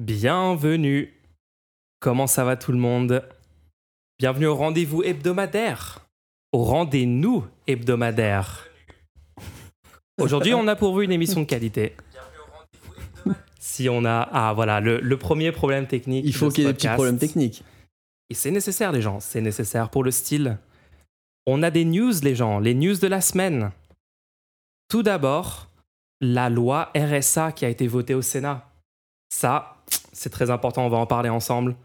Bienvenue. Comment ça va tout le monde? Bienvenue au rendez-vous hebdomadaire. Au rendez-nous hebdomadaire. Aujourd'hui, on a pourvu une émission de qualité. Si on a. Ah voilà, le, le premier problème technique. Il faut qu'il y ait des petits problèmes techniques. Et c'est nécessaire, les gens. C'est nécessaire pour le style. On a des news, les gens. Les news de la semaine. Tout d'abord, la loi RSA qui a été votée au Sénat. Ça, c'est très important. On va en parler ensemble.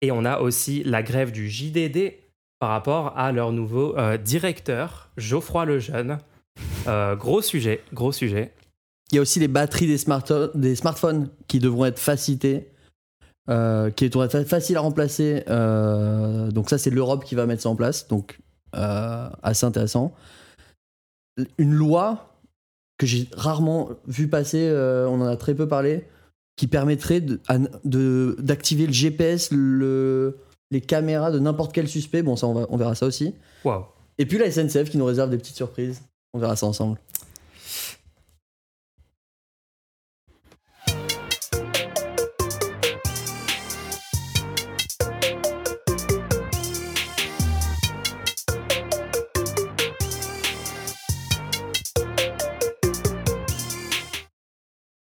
Et on a aussi la grève du JDD par rapport à leur nouveau euh, directeur, Geoffroy Lejeune. Euh, gros sujet, gros sujet. Il y a aussi les batteries des, smartphones qui devront être facilitées, euh, qui devront être fa- faciles à remplacer. donc ça, c'est l'Europe qui va mettre ça en place. Donc assez intéressant. Une loi que j'ai rarement vu passer, on en a très peu parlé, qui permettrait de- à- de- d'activer le GPS, le, les caméras de n'importe quel suspect. Bon, ça, on, va- on verra ça aussi. Waouh. Et puis la SNCF qui nous réserve des petites surprises. On verra ça ensemble.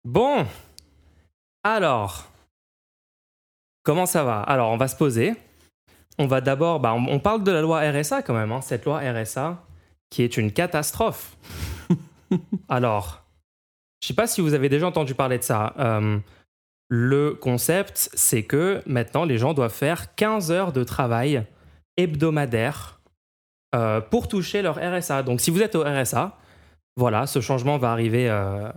Bon, alors, comment ça va? Alors, on va se poser. On va d'abord, bah, on, on parle de la loi RSA quand même, hein, cette loi RSA qui est une catastrophe. alors, je sais pas si vous avez déjà entendu parler de ça. Euh, le concept, c'est que maintenant, les gens doivent faire 15 heures de travail hebdomadaire euh, pour toucher leur RSA. Donc, si vous êtes au RSA, voilà, ce changement va arriver euh,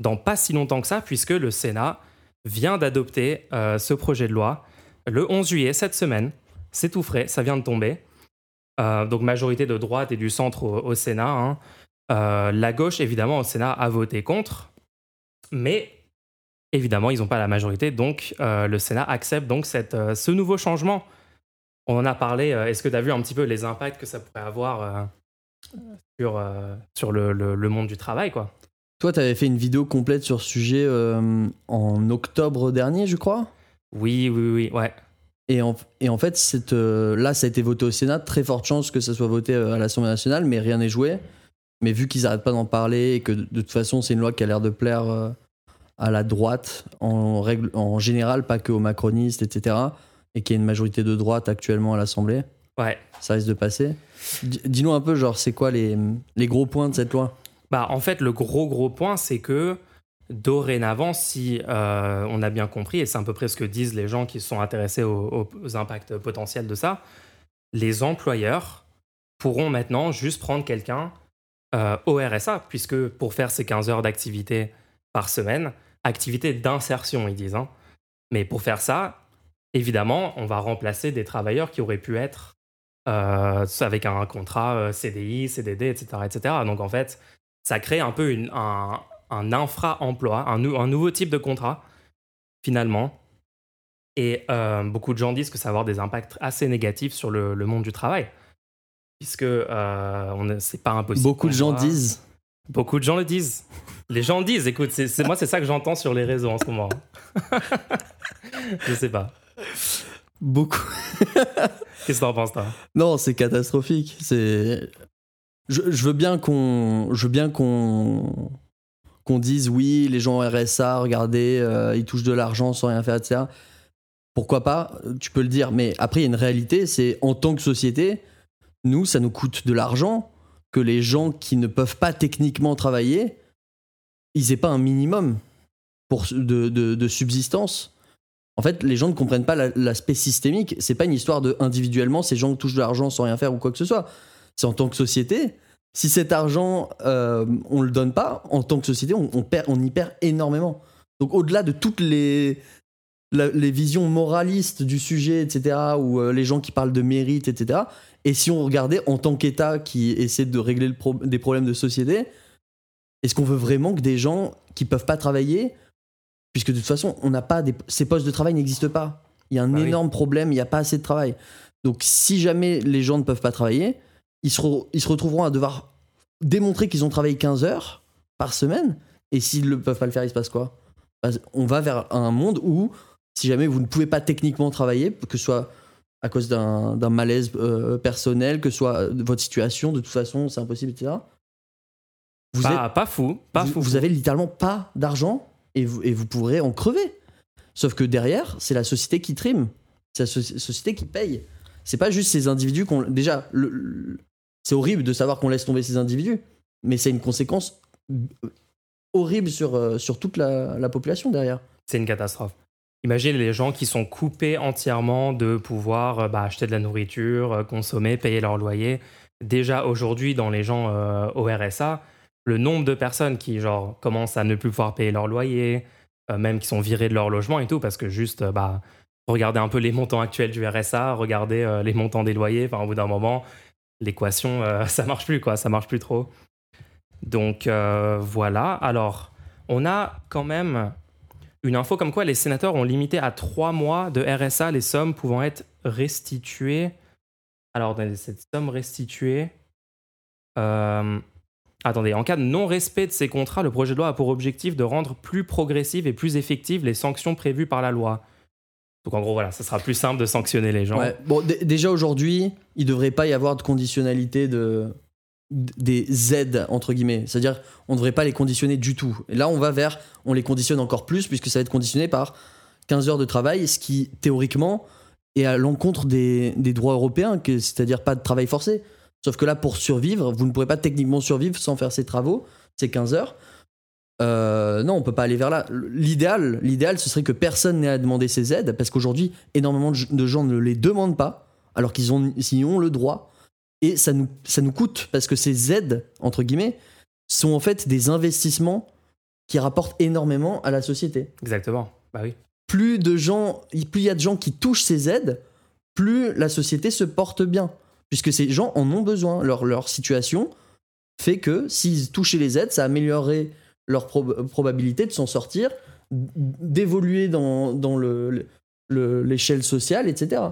dans pas si longtemps que ça, puisque le Sénat vient d'adopter euh, ce projet de loi le 11 juillet, cette semaine. C'est tout frais, ça vient de tomber. Euh, donc majorité de droite et du centre au, Sénat. hein. Euh, la gauche, évidemment, au Sénat a voté contre. Mais évidemment, ils n'ont pas la majorité, donc le Sénat accepte donc ce nouveau changement. On en a parlé. Est-ce que tu as vu un petit peu les impacts que ça pourrait avoir sur, sur le, le- le monde du travail, quoi? Toi, tu avais fait une vidéo complète sur ce sujet euh, en octobre dernier, je crois? Oui, oui, oui, ouais. Et en, et en fait, cette, euh, là, ça a été voté au Sénat. Très forte chance que ça soit voté euh, à l'Assemblée nationale, mais rien n'est joué. Mais vu qu'ils n'arrêtent pas d'en parler et que de, de toute façon, c'est une loi qui a l'air de plaire euh, à la droite en, règle, en général, pas que aux macronistes, etc., et qu'il y a une majorité de droite actuellement à l'Assemblée, Ouais. ça risque de passer. D- Dis-nous un peu, genre, c'est quoi les, les gros points de cette loi? Bah, en fait, le gros gros point, c'est que dorénavant, si euh, on a bien compris, et c'est à peu près ce que disent les gens qui sont intéressés aux, impacts potentiels de ça, les employeurs pourront maintenant juste prendre quelqu'un euh, au RSA, puisque pour faire ces 15 heures d'activité par semaine, activité d'insertion, ils disent, hein. mais pour faire ça, évidemment, on va remplacer des travailleurs qui auraient pu être euh, avec un contrat euh, CDI, CDD, etc., etc. Donc en fait, ça crée un peu une- un, un infra-emploi, un, nou- un nouveau type de contrat, finalement. Et euh, beaucoup de gens disent que ça va avoir des impacts assez négatifs sur le, le monde du travail. Puisque euh, c'est pas impossible. Beaucoup de gens disent. Beaucoup de gens le disent. Les gens le disent, écoute, c'est- moi c'est ça que j'entends sur les réseaux en ce moment. Je sais pas. Beaucoup. Qu'est-ce que t'en penses, toi? Non, c'est catastrophique. C'est. Je, veux bien qu'on, je veux bien qu'on, qu'on dise oui, les gens RSA, regardez, euh, ils touchent de l'argent sans rien faire, etc. Pourquoi pas Tu peux le dire, mais après il y a une réalité, c'est en tant que société, nous, ça nous coûte de l'argent que les gens qui ne peuvent pas techniquement travailler, ils aient pas un minimum pour de, de, subsistance. En fait, les gens ne comprennent pas la- l'aspect systémique. C'est pas une histoire de individuellement, ces gens touchent de l'argent sans rien faire ou quoi que ce soit. C'est en tant que société. Si cet argent, euh, on le donne pas, en tant que société, on, on perd, on y perd énormément. Donc, au-delà de toutes les, la- les visions moralistes du sujet, etc., ou euh, les gens qui parlent de mérite, etc., et si on regardait en tant qu'État qui essaie de régler le pro- des problèmes de société, est-ce qu'on veut vraiment que des gens qui peuvent pas travailler, puisque de toute façon, on n'a pas des, ces postes de travail n'existent pas. Il y a un Bah oui. énorme problème, il n'y a pas assez de travail. Donc, si jamais les gens ne peuvent pas travailler, ils se, re- ils se retrouveront à devoir démontrer qu'ils ont travaillé 15 heures par semaine. Et s'ils ne peuvent pas le faire, il se passe quoi? Bah, On va vers un monde où si jamais vous ne pouvez pas techniquement travailler, que ce soit à cause d'un malaise euh, personnel, que ce soit euh, votre situation, de toute façon, c'est impossible, etc. Vous, Pas, êtes- pas fou, pas vous, fou. vous avez littéralement pas d'argent et vous, et vous pourrez en crever. Sauf que derrière, c'est la société qui trime. C'est la soci- société qui paye. C'est pas juste ces individus qu'on. Déjà, le- le- c'est horrible de savoir qu'on laisse tomber ces individus, mais c'est une conséquence horrible sur, euh, sur toute la, la population derrière. C'est une catastrophe. Imagine les gens qui sont coupés entièrement de pouvoir euh, bah, acheter de la nourriture, euh, consommer, payer leur loyer. Déjà aujourd'hui, dans les gens au RSA, le nombre de personnes qui genre commencent à ne plus pouvoir payer leur loyer, même qui sont virées de leur logement et tout, parce que juste, bah, regardez un peu les montants actuels du RSA, regardez les montants des loyers. Enfin, au bout d'un moment, l'équation, euh, ça marche plus, quoi. Ça marche plus trop. Donc euh, voilà. Alors, on a quand même une info comme quoi les sénateurs ont limité à trois mois de RSA les sommes pouvant être restituées. Alors, dans cette somme restituée. euh, attendez, en cas de non-respect de ces contrats, le projet de loi a pour objectif de rendre plus progressives et plus effectives les sanctions prévues par la loi. Donc en gros, voilà, ça sera plus simple de sanctionner les gens. Bon, déjà aujourd'hui, il devrait pas y avoir de conditionnalité de des aides entre guillemets. C'est-à-dire, on ne devrait pas les conditionner du tout. Et là, on va vers, on les conditionne encore plus puisque ça va être conditionné par 15 heures de travail, ce qui théoriquement est à l'encontre des, des droits européens, c'est-à-dire pas de travail forcé. Sauf que là, pour survivre, vous ne pourrez pas techniquement survivre sans faire ces travaux, ces 15 heures. Euh, non, on peut pas aller vers là. L'idéal, l'idéal, ce serait que personne n'ait à demander ces aides, parce qu'aujourd'hui, énormément de gens ne les demandent pas, alors qu'ils ont, ont le droit. Et ça nous, ça nous coûte, parce que ces aides, entre guillemets, sont en fait des investissements qui rapportent énormément à la société. Exactement. Bah oui. Plus de gens, plus il y a de gens qui touchent ces aides, plus la société se porte bien, puisque ces gens en ont besoin. Leur, leur situation fait que s'ils touchaient les aides, ça améliorerait leur prob- probabilité de s'en sortir, d'évoluer dans, dans le- le- l'échelle sociale, etc.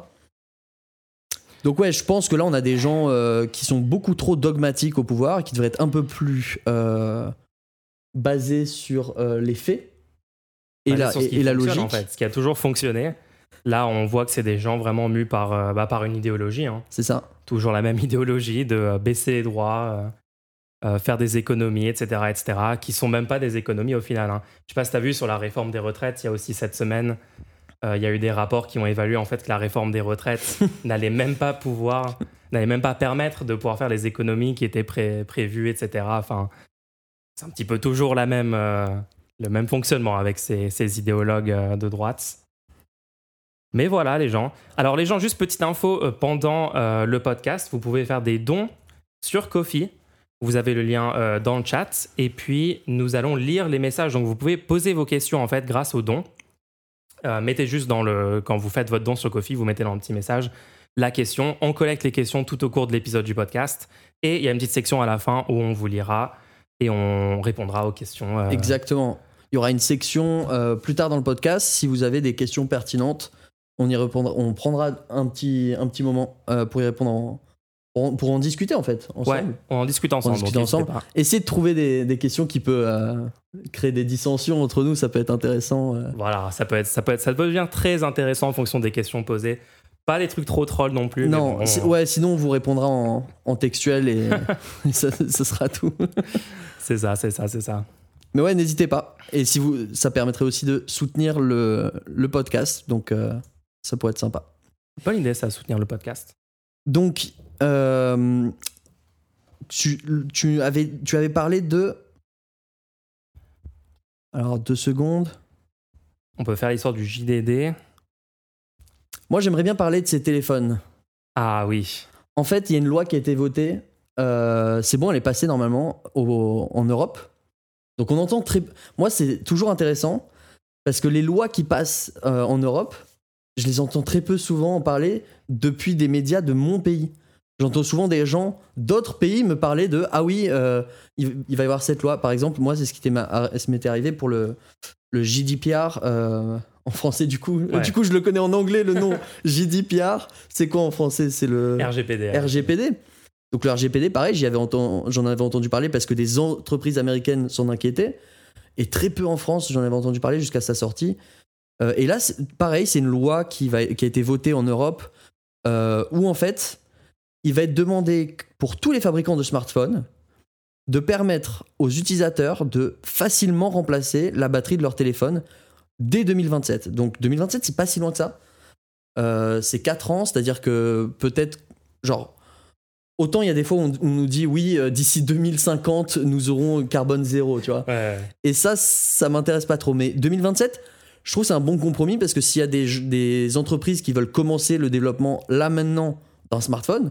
Donc ouais, je pense que là, on a des gens euh, qui sont beaucoup trop dogmatiques au pouvoir, qui devraient être un peu plus euh, basés sur euh, les faits et, la, et, et la logique. En fait, ce qui a toujours fonctionné. Là, on voit que c'est des gens vraiment mus par, bah, par une idéologie. hein. C'est ça. Toujours la même idéologie de baisser les droits, euh, faire des économies, etc., etc., qui sont même pas des économies au final. hein. Je sais pas si tu as vu sur la réforme des retraites, il y a aussi cette semaine, euh, il y a eu des rapports qui ont évalué en fait que la réforme des retraites n'allait même pas pouvoir, n'allait même pas permettre de pouvoir faire les économies qui étaient pré- prévues, etc. Enfin, c'est un petit peu toujours la même, euh, le même fonctionnement avec ces, ces idéologues de droite. Mais voilà, les gens. Alors, les gens, juste petite info pendant le podcast, vous pouvez faire des dons sur Kofi. Vous avez le lien euh, dans le chat. Et puis, nous allons lire les messages. Donc, vous pouvez poser vos questions, en fait, grâce aux dons. Euh, mettez juste dans le. Quand vous faites votre don sur Kofi, vous mettez dans le petit message la question. On collecte les questions tout au cours de l'épisode du podcast. Et il y a une petite section à la fin où on vous lira et on répondra aux questions. euh, Exactement. Il y aura une section plus tard dans le podcast. Si vous avez des questions pertinentes, on y répondra. On prendra un petit, un petit moment pour y répondre, en- pour, en- pour en discuter en fait Ouais, ensemble. on en discute ensemble. n'hésitez ensemble. pas. Essayez de trouver des, des questions qui peuvent euh, créer des dissensions entre nous. Ça peut être intéressant. euh. Voilà, ça peut être, ça peut être, ça peut devenir très intéressant en fonction des questions posées. Pas des trucs trop trolls non plus. non, bon, ouais. Sinon, on vous répondra en, en textuel et, et ça, ce sera tout. c'est ça, c'est ça, c'est ça. Mais ouais, n'hésitez pas. Et si vous, ça permettrait aussi de soutenir le, le podcast. Donc, euh, ça pourrait être sympa. Bonne idée, ça, soutenir le podcast. Donc, euh, tu, tu, avais, tu avais parlé de. Alors, deux secondes. On peut faire l'histoire du JDD. Moi, j'aimerais bien parler de ces téléphones. Ah oui. En fait, il y a une loi qui a été votée. euh, c'est bon, elle est passée normalement au- en Europe. Donc, on entend très. Moi, c'est toujours intéressant parce que les lois qui passent euh, en Europe, je les entends très peu souvent en parler depuis des médias de mon pays. J'entends souvent des gens d'autres pays me parler de ah oui, euh, il, il va y avoir cette loi. Par exemple, moi, c'est ce qui m'était arrivé pour le, le GDPR euh, en français. Du coup, Ouais. du coup, je le connais en anglais le nom GDPR. C'est quoi en français? C'est le RGPD. RGPD. Donc le RGPD, pareil, avais j'en avais entendu parler parce que des entreprises américaines s'en inquiétaient. Et très peu en France, j'en avais entendu parler jusqu'à sa sortie. Euh, et là, pareil, c'est une loi qui, va, qui a été votée en Europe euh, où en fait, il va être demandé pour tous les fabricants de smartphones de permettre aux utilisateurs de facilement remplacer la batterie de leur téléphone dès 2027. Donc 2027, c'est pas si loin que ça. Euh, c'est 4 ans, c'est-à-dire que peut-être, genre, autant il y a des fois où on, on nous dit oui, euh, d'ici 2050, nous aurons carbone zéro, tu vois. Ouais. Et ça, ça m'intéresse pas trop. Mais 2027, je trouve que c'est un bon compromis parce que s'il y a des, des entreprises qui veulent commencer le développement là maintenant d'un smartphone,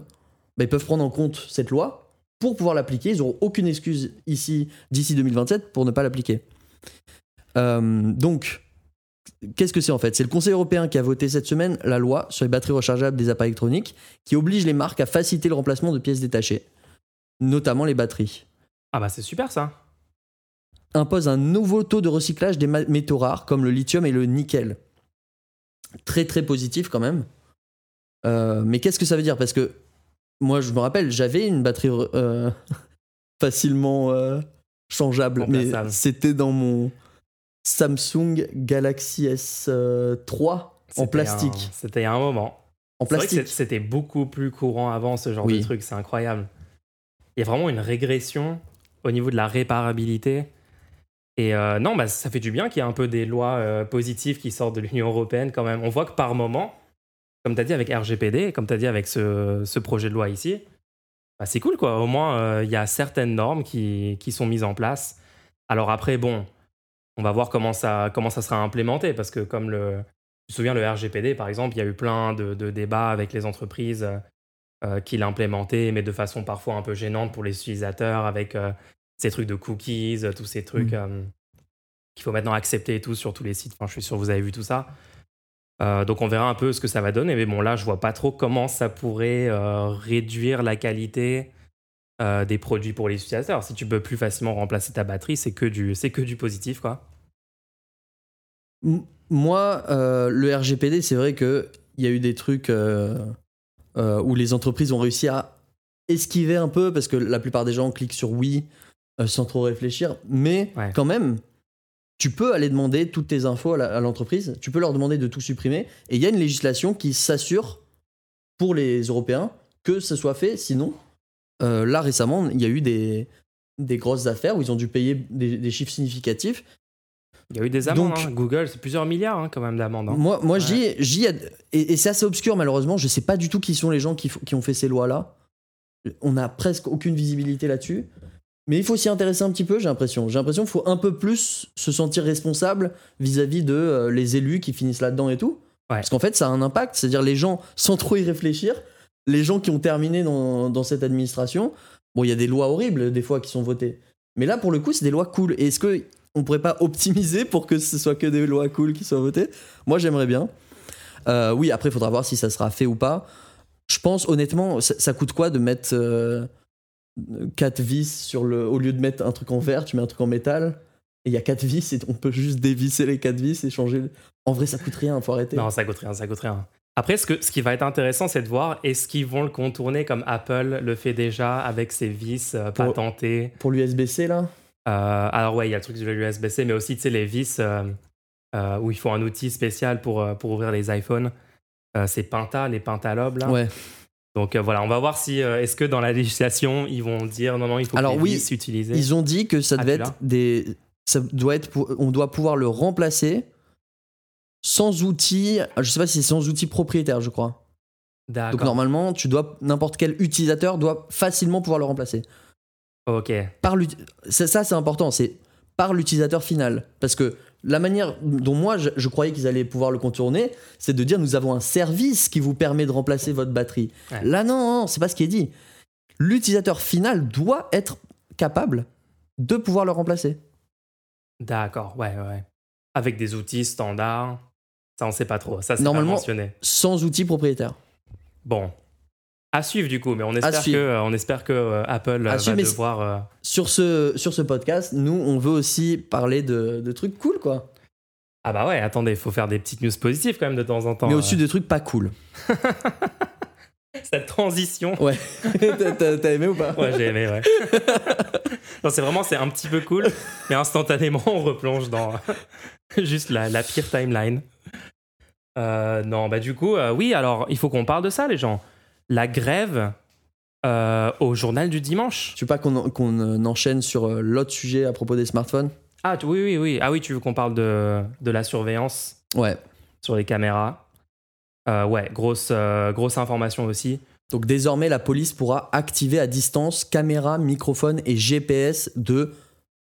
bah, ils peuvent prendre en compte cette loi pour pouvoir l'appliquer. Ils n'auront aucune excuse ici d'ici 2027 pour ne pas l'appliquer. Euh, donc, qu'est-ce que c'est en fait? C'est le Conseil européen qui a voté cette semaine la loi sur les batteries rechargeables des appareils électroniques qui oblige les marques à faciliter le remplacement de pièces détachées, notamment les batteries Ah bah c'est super ça. impose un nouveau taux de recyclage des métaux rares comme le lithium et le nickel. Très très positif quand même. Euh, mais qu'est-ce que ça veut dire? Parce que moi je me rappelle, j'avais une batterie euh, facilement euh, changeable, mais c'était dans mon Samsung Galaxy S3 en C'était plastique. C'était il y a un moment. En plastique. c'était beaucoup plus courant avant ce genre Oui. de truc, c'est incroyable. Il y a vraiment une régression au niveau de la réparabilité. Et euh, non, bah, ça fait du bien qu'il y ait un peu des lois euh, positives qui sortent de l'Union européenne quand même. On voit que par moment, comme tu as dit avec RGPD, comme tu as dit avec ce, ce projet de loi ici, bah, c'est cool quoi. Au moins, euh, il y a certaines normes qui, qui sont mises en place. Alors après, bon, on va voir comment ça, comment ça sera implémenté parce que comme le, je me souviens, le RGPD, par exemple, il y a eu plein de, de débats avec les entreprises euh, qui l'implémentaient, mais de façon parfois un peu gênante pour les utilisateurs, avec euh, ces trucs de cookies, tous ces trucs Mm. euh, qu'il faut maintenant accepter et tout sur tous les sites. Enfin, je suis sûr que vous avez vu tout ça. Euh, donc on verra un peu ce que ça va donner, mais bon là je vois pas trop comment ça pourrait euh, réduire la qualité euh, des produits pour les utilisateurs. Si tu peux plus facilement remplacer ta batterie, c'est que du c'est que du positif quoi. Moi, le RGPD, c'est vrai qu'il y a eu des trucs où les entreprises ont réussi à esquiver un peu parce que la plupart des gens cliquent sur oui sans trop réfléchir. Mais Ouais. quand même, tu peux aller demander toutes tes infos à l'entreprise, tu peux leur demander de tout supprimer. Et il y a une législation qui s'assure pour les Européens que ce soit fait. Sinon, euh, là récemment, il y a eu des, des grosses affaires où ils ont dû payer des- des chiffres significatifs Il y a eu des amendes. Hein. Google, c'est plusieurs milliards hein, quand même d'amendes. hein. Moi, moi Ouais. je dis, je dis, et, et c'est assez obscur malheureusement, je sais pas du tout qui sont les gens qui, qui ont fait ces lois-là. On a presque aucune visibilité là-dessus. Mais il faut s'y intéresser un petit peu, j'ai l'impression. J'ai l'impression qu'il faut un peu plus se sentir responsable vis-à-vis de euh, les élus qui finissent là-dedans et tout. Ouais. Parce qu'en fait, ça a un impact. C'est-à-dire les gens, sans trop y réfléchir, les gens qui ont terminé dans, dans cette administration, bon, il y a des lois horribles des fois qui sont votées. Mais là, pour le coup, c'est des lois cool. Et est-ce que on pourrait pas optimiser pour que ce soit que des lois cool qui soient votées? Moi, j'aimerais bien. Euh, oui, après, il faudra voir si ça sera fait ou pas. Je pense honnêtement, ça, ça coûte quoi de mettre 4 vis sur le. Au lieu de mettre un truc en verre, tu mets un truc en métal. Et il y a 4 vis et on peut juste dévisser les 4 vis et changer. En vrai, ça coûte rien, faut arrêter. Non, ça coûte rien, ça coûte rien. Après, ce, que, ce qui va être intéressant, c'est de voir est-ce qu'ils vont le contourner comme Apple le fait déjà avec ses vis euh, Pour- patentés. Pour l'USB-C, là? Euh, alors ouais, il y a le truc de l'USB-C, mais aussi tu sais les vis euh, où il faut un outil spécial pour, pour ouvrir les iPhones. C'est Pinta, les Pentalobes là. Ouais. Donc euh, voilà, on va voir si euh, est-ce que dans la législation ils vont dire non non il faut Alors que oui, vis utilisées. Ils ont dit que ça Ah, devait être des. Ça doit être pour- on doit pouvoir le remplacer sans outils. Je sais pas si c'est sans outils propriétaires, je crois. Donc normalement, tu dois n'importe quel utilisateur doit facilement pouvoir le remplacer. Ok. Par ça, ça, c'est important, c'est par l'utilisateur final, parce que la manière dont moi je, je croyais qu'ils allaient pouvoir le contourner, c'est de dire nous avons un service qui vous permet de remplacer votre batterie. Ouais. Là non, non c'est pas ce qui est dit. L'utilisateur final doit être capable de pouvoir le remplacer. D'accord. Ouais ouais. Avec des outils standards. Ça on sait pas trop. Ça c'est Normalement- pas mentionné. sans outils propriétaires. Bon. À suivre du coup, mais on espère que suivre. euh, on espère que euh, Apple euh, À va suivre, devoir. euh, Sur ce, sur ce podcast, nous, on veut aussi parler de, de trucs cool, quoi. Ah bah ouais, attendez, il faut faire des petites news positives quand même de temps en temps. Mais euh. aussi de trucs pas cool. Cette transition. Ouais. T'as- aimé ou pas? Ouais, j'ai aimé, ouais. non, c'est vraiment, c'est un petit peu cool, mais instantanément, on replonge dans juste la, la pire timeline. Euh, non, bah du coup, euh, oui, alors, il faut qu'on parle de ça, les gens. La grève euh, au journal du dimanche. Tu veux pas qu'on en- euh, enchaîne sur euh, l'autre sujet à propos des smartphones? Ah, oui, oui, oui. Ah oui, tu veux qu'on parle de, de la surveillance? Ouais. sur les caméras Euh, Ouais, grosse, euh, grosse information aussi. Donc désormais, la police pourra activer à distance caméra, microphone et GPS de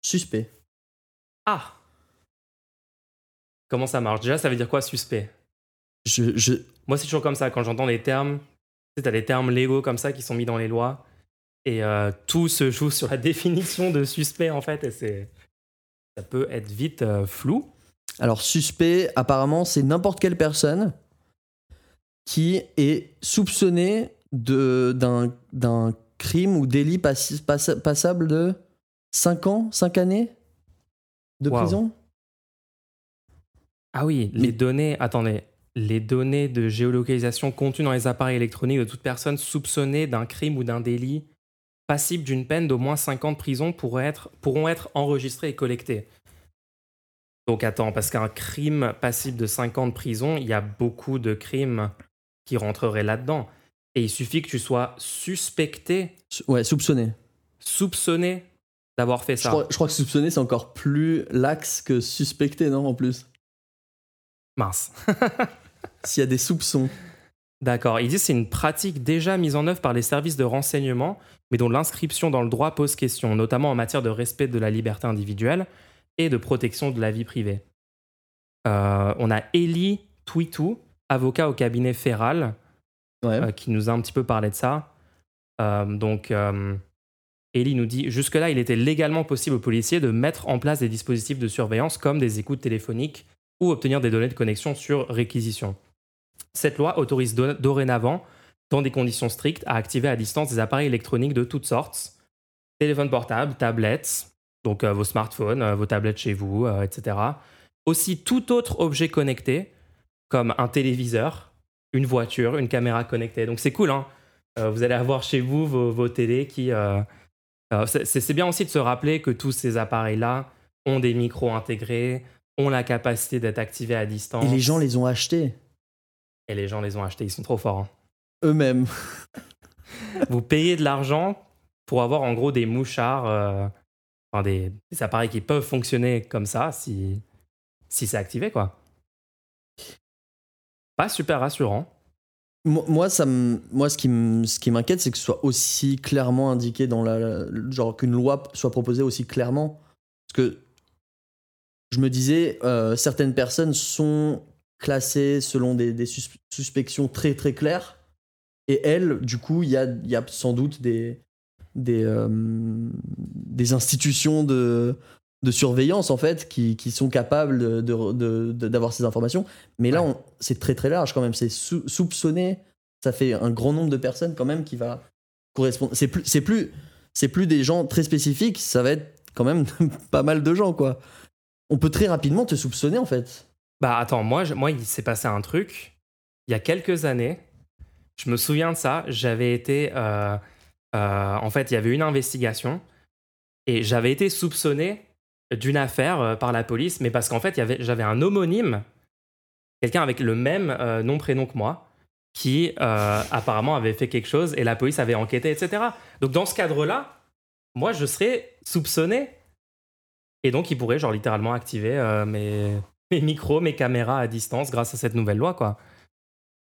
suspects. Ah Comment ça marche? Déjà, ça veut dire quoi, suspect Je, je- Moi, c'est toujours comme ça. Quand j'entends des termes, tu as des termes légaux comme ça qui sont mis dans les lois. Et euh, tout se joue sur la définition de suspect, en fait. Et c'est. Ça peut être vite euh, flou. Alors, suspect, apparemment, c'est n'importe quelle personne qui est soupçonnée de- d'un d'un crime ou délit passi- passable de 5 ans, 5 années de Wow. prison? Ah oui, Mais- les données. Attendez. Les données de géolocalisation contenues dans les appareils électroniques de toute personne soupçonnée d'un crime ou d'un délit passible d'une peine d'au moins 5 ans de prison pourraient être, pourront être enregistrées et collectées. Donc attends, parce qu'un crime passible de 5 ans de prison, il y a beaucoup de crimes qui rentreraient là-dedans. Et il suffit que tu sois suspecté, Su- Ouais, soupçonné. soupçonné d'avoir fait Je ça. crois, je crois que soupçonné, c'est encore plus lax que suspecté, non, en plus? Mince. S'il y a des soupçons. D'accord. Il dit que c'est une pratique déjà mise en œuvre par les services de renseignement, mais dont l'inscription dans le droit pose question, notamment en matière de respect de la liberté individuelle et de protection de la vie privée. Euh, on a Eli Twitou, avocat au cabinet Ouais. euh, qui nous a un petit peu parlé de ça. Euh, donc, euh, Eli nous dit Jusque-là, il était légalement possible aux policiers de mettre en place des dispositifs de surveillance comme des écoutes téléphoniques ou obtenir des données de connexion sur réquisition. Cette loi autorise do- dorénavant, dans des conditions strictes, à activer à distance des appareils électroniques de toutes sortes téléphones portables, tablettes, donc euh, vos smartphones, euh, vos tablettes chez vous, euh, etc. Aussi tout autre objet connecté, comme un téléviseur, une voiture, une caméra connectée. Donc c'est cool, hein Vous allez avoir chez vous vos, vos télés qui... c'est bien aussi de se rappeler que tous ces appareils-là ont des micros intégrés, ont la capacité d'être activés à distance. Et les gens les ont achetés Et les gens les ont achetés, ils sont trop forts. hein. eux-mêmes. Vous payez de l'argent pour avoir en gros des mouchards, euh, enfin des, des appareils qui peuvent fonctionner comme ça si, si c'est activé, quoi. Pas super rassurant. Moi, ça moi, ce qui m- ce qui m'inquiète, c'est que ce soit aussi clairement indiqué dans la. Genre qu'une loi soit proposée aussi clairement. Parce que je me disais, euh, certaines personnes sont classées selon des, des sus- suspections très très claires. Et elles, du coup, il y a, il y a sans doute des, des, euh, des institutions de, de surveillance, en fait, qui, qui sont capables de- de- de- d'avoir ces informations. Mais là, Ouais. c'est très très large quand même. C'est sou- soupçonné. Ça fait un grand nombre de personnes quand même qui va correspondre. C'est plus, c'est plus, c'est plus des gens très spécifiques. Ça va être quand même pas mal de gens, quoi. On peut très rapidement te soupçonner, en fait. Bah attends, moi, moi il s'est passé un truc il y a quelques années. Je me souviens de ça. J'avais été. euh, euh, en fait, il y avait une investigation et j'avais été soupçonné d'une affaire euh, par la police, mais parce qu'en fait, j'avais un homonyme, quelqu'un avec le même nom, prénom que moi, qui apparemment avait fait quelque chose et la police avait enquêté, etc. Donc dans ce cadre-là, moi, je serais soupçonné. Et donc, ils pourraient, genre, littéralement activer euh, mes, mes micros, mes caméras à distance grâce à cette nouvelle loi, quoi.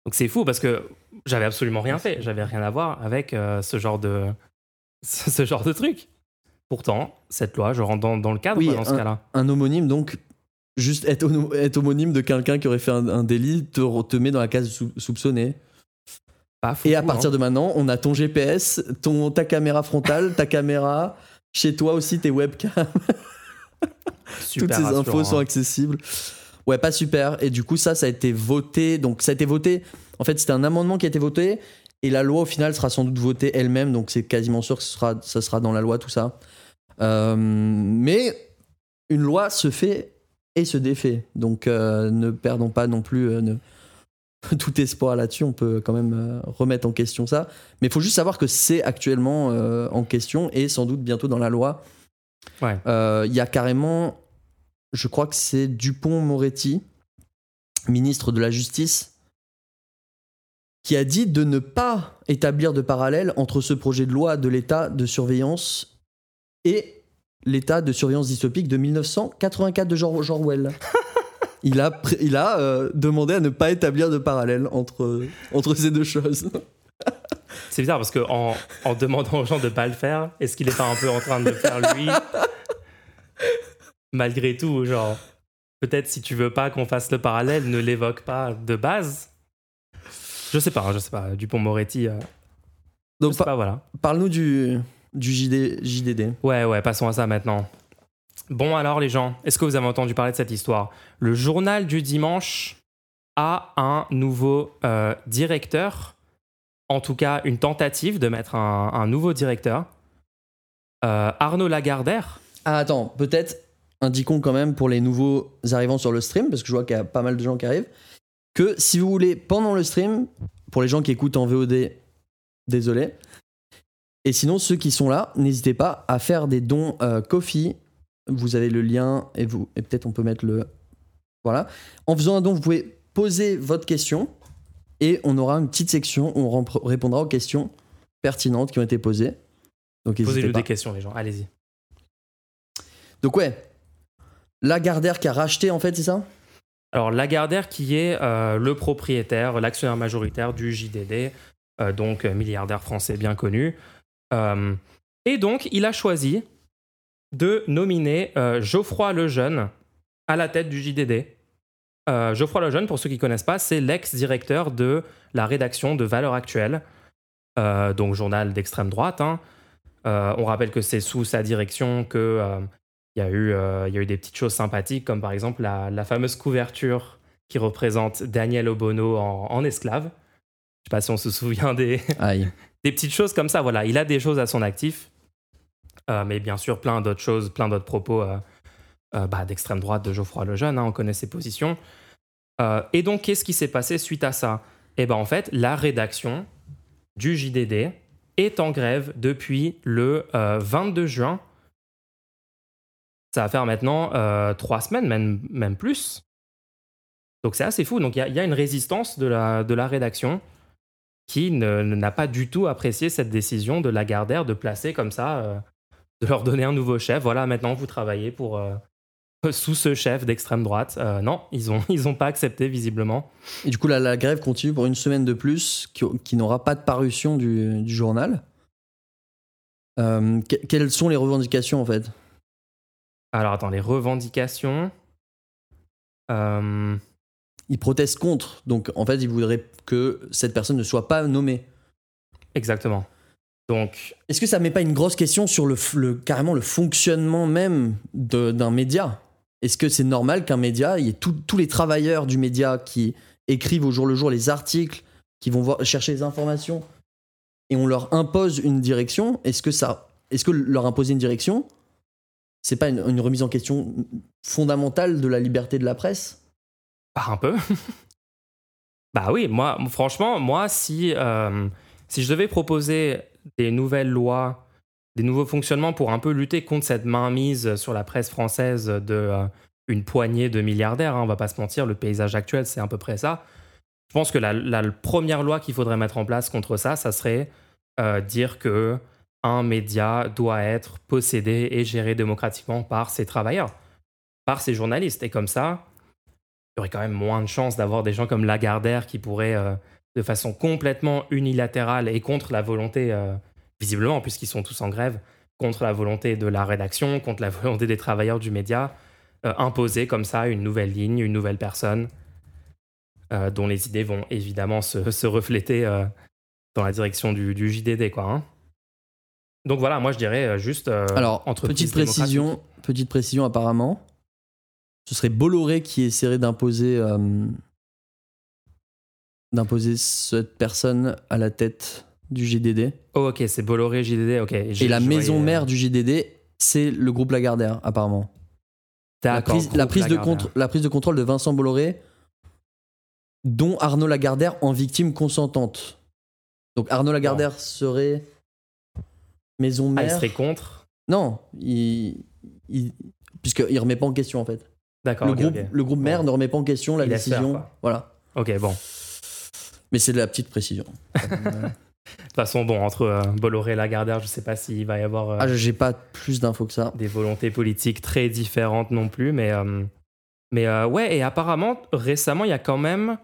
Donc c'est fou parce que j'avais absolument rien fait. J'avais rien à voir avec euh, ce genre de ce, genre de truc. Pourtant, cette loi, je rentre dans, dans le cadre Oui, quoi, dans ce cas-là. Un homonyme, donc, juste être, homo- être homonyme de quelqu'un qui aurait fait un, un délit te, te met dans la case sou- soupçonnée. Pas fou, Et à hein. partir de maintenant, on a ton GPS, ton, ta caméra frontale, ta caméra. Chez toi aussi, tes webcams. Super Toutes ces infos sont hein. accessibles. Ouais, pas super. Et du coup, ça, ça a été voté. Donc, ça a été voté. En fait, c'était un amendement qui a été voté. Et la loi, au final, sera sans doute votée elle-même. Donc, c'est quasiment sûr que ce sera, ça sera dans la loi, tout ça. Euh, mais une loi se fait et se défait. Donc, euh, ne perdons pas non plus. euh, ne, tout espoir là-dessus. On peut quand même remettre en question ça. Mais il faut juste savoir que c'est actuellement en question et sans doute bientôt dans la loi. Ouais. Euh, Il y a carrément, je crois que c'est Dupont-Moretti, ministre de la Justice, qui a dit de ne pas établir de parallèle entre ce projet de loi de l'état de surveillance et l'état de surveillance dystopique de 1984 de George Orwell. Il a, il a euh, demandé à ne pas établir de parallèle entre, entre ces deux choses. C'est bizarre parce que en, en demandant aux gens de pas le faire, est-ce qu'il est pas un peu en train de le faire lui Malgré tout, genre, peut-être si tu veux pas qu'on fasse le parallèle, ne l'évoque pas de base. Je sais pas, je sais pas. Dupont Moretti, euh, Donc pas, voilà. parle-nous du, du JD, JDD. Ouais, ouais, passons à ça maintenant. Bon, alors les gens, est-ce que vous avez entendu parler de cette histoire? Le journal du dimanche a un nouveau euh, directeur, en tout cas une tentative de mettre un, nouveau directeur. Euh, Arnaud Lagardère. Ah, attends, peut-être indiquons quand même pour les nouveaux arrivants sur le stream, parce que je vois qu'il y a pas mal de gens qui arrivent, que si vous voulez, pendant le stream, pour les gens qui écoutent en VOD, désolé. Et sinon, ceux qui sont là, n'hésitez pas à faire des dons euh, Kofi. Vous avez le lien et, vous, et peut-être on peut mettre le. Voilà. En faisant un don, vous pouvez poser votre question et on aura une petite section où on répondra aux questions pertinentes qui ont été posées. Donc, pas. des questions, les gens. Allez-y. Donc ouais, Lagardère qui a racheté en fait, c'est ça? Alors, Lagardère, qui est euh, le propriétaire, l'actionnaire majoritaire du JDD, euh, donc euh, milliardaire français bien connu. Euh, et donc, il a choisi de nominer Geoffroy Lejeune à la tête du JDD. Euh, Geoffroy Lejeune, pour ceux qui ne connaissent pas, c'est l'ex-directeur de la rédaction de Valeurs Actuelles, euh, donc journal d'extrême droite. hein. Euh, on rappelle que c'est sous sa direction que il y, a eu, il y a eu des petites choses sympathiques, comme par exemple la, la fameuse couverture qui représente Daniel Obono en, en esclave. Je sais pas si on se souvient des, des petites choses comme ça. Voilà, il a des choses à son actif, mais bien sûr plein d'autres choses, plein d'autres propos bah, d'extrême droite de Geoffroy Lejeune. hein, on connaît ses positions. Euh, et donc, qu'est-ce qui s'est passé suite à ça? Eh ben, en fait, la rédaction du JDD est en grève depuis le euh, 22 juin. Ça va faire maintenant euh, trois semaines, même, même plus. Donc c'est assez fou. Donc il y a- une résistance de la, de la rédaction qui n'a pas du tout apprécié cette décision de Lagardère de placer comme ça, euh, de leur donner un nouveau chef. Voilà, maintenant vous travaillez pour euh, sous ce chef d'extrême droite. Euh, non, ils ont ils ont pas accepté visiblement. Et du coup, la, la grève continue pour une semaine de plus, qui, qui n'aura pas de parution du, du journal. Euh, que- quelles sont les revendications en fait? Alors attends, les revendications. Euh, Ils protestent contre, donc en fait, ils voudraient que cette personne ne soit pas nommée. exactement. Donc Est-ce que ça met pas une grosse question sur le, carrément le fonctionnement même d'un média? Est-ce que c'est normal qu'un média, il y ait tous les travailleurs du média qui écrivent au jour le jour les articles, qui vont chercher les informations, et on leur impose une direction Est-ce que est-ce que leur imposer une direction, c'est pas une, une remise en question fondamentale de la liberté de la presse? Bah, un peu. bah oui, moi, franchement, moi, si, euh, si je devais proposer des nouvelles lois, des nouveaux fonctionnements pour un peu lutter contre cette mainmise sur la presse française de euh, une poignée de milliardaires, hein, on va pas se mentir, le paysage actuel, c'est à peu près ça. Je pense que la, première loi qu'il faudrait mettre en place contre ça, ça serait euh, dire que un média doit être possédé et géré démocratiquement par ses travailleurs, par ses journalistes. Et comme ça, il y aurait quand même moins de chances d'avoir des gens comme Lagardère qui pourraient, euh, de façon complètement unilatérale et contre la volonté, visiblement, puisqu'ils sont tous en grève, contre la volonté de la rédaction, contre la volonté des travailleurs du média, euh, imposer comme ça une nouvelle ligne, une nouvelle personne, euh, dont les idées vont évidemment se, se refléter euh, dans la direction du, du JDD. Quoi, hein. Donc voilà, moi je dirais juste Alors, petite précision, petite précision apparemment. Ce serait Bolloré qui essaierait d'imposer d'imposer cette personne à la tête du GDD. Oh, ok, c'est Bolloré, JDD, ok. Et la maison mère du GDD, c'est le groupe Lagardère, apparemment. La prise, la, groupe prise de contre- la prise de contrôle de Vincent Bolloré dont Arnaud Lagardère en victime consentante. Donc Arnaud Lagardère serait maison Ah, mère. il serait contre? Non, il, il- puisqu'il remet pas en question en fait. D'accord. le, groupe, le groupe mère ne remet pas en question la Il décision. voilà. Ok, bon. Mais c'est de la petite précision. De toute façon, bon, entre euh, Bolloré et Lagardère, je sais pas s'il va y avoir euh, ah, j'ai pas plus d'infos que ça. des volontés politiques très différentes non plus, mais, euh, mais ouais, et apparemment, récemment, il y a quand même.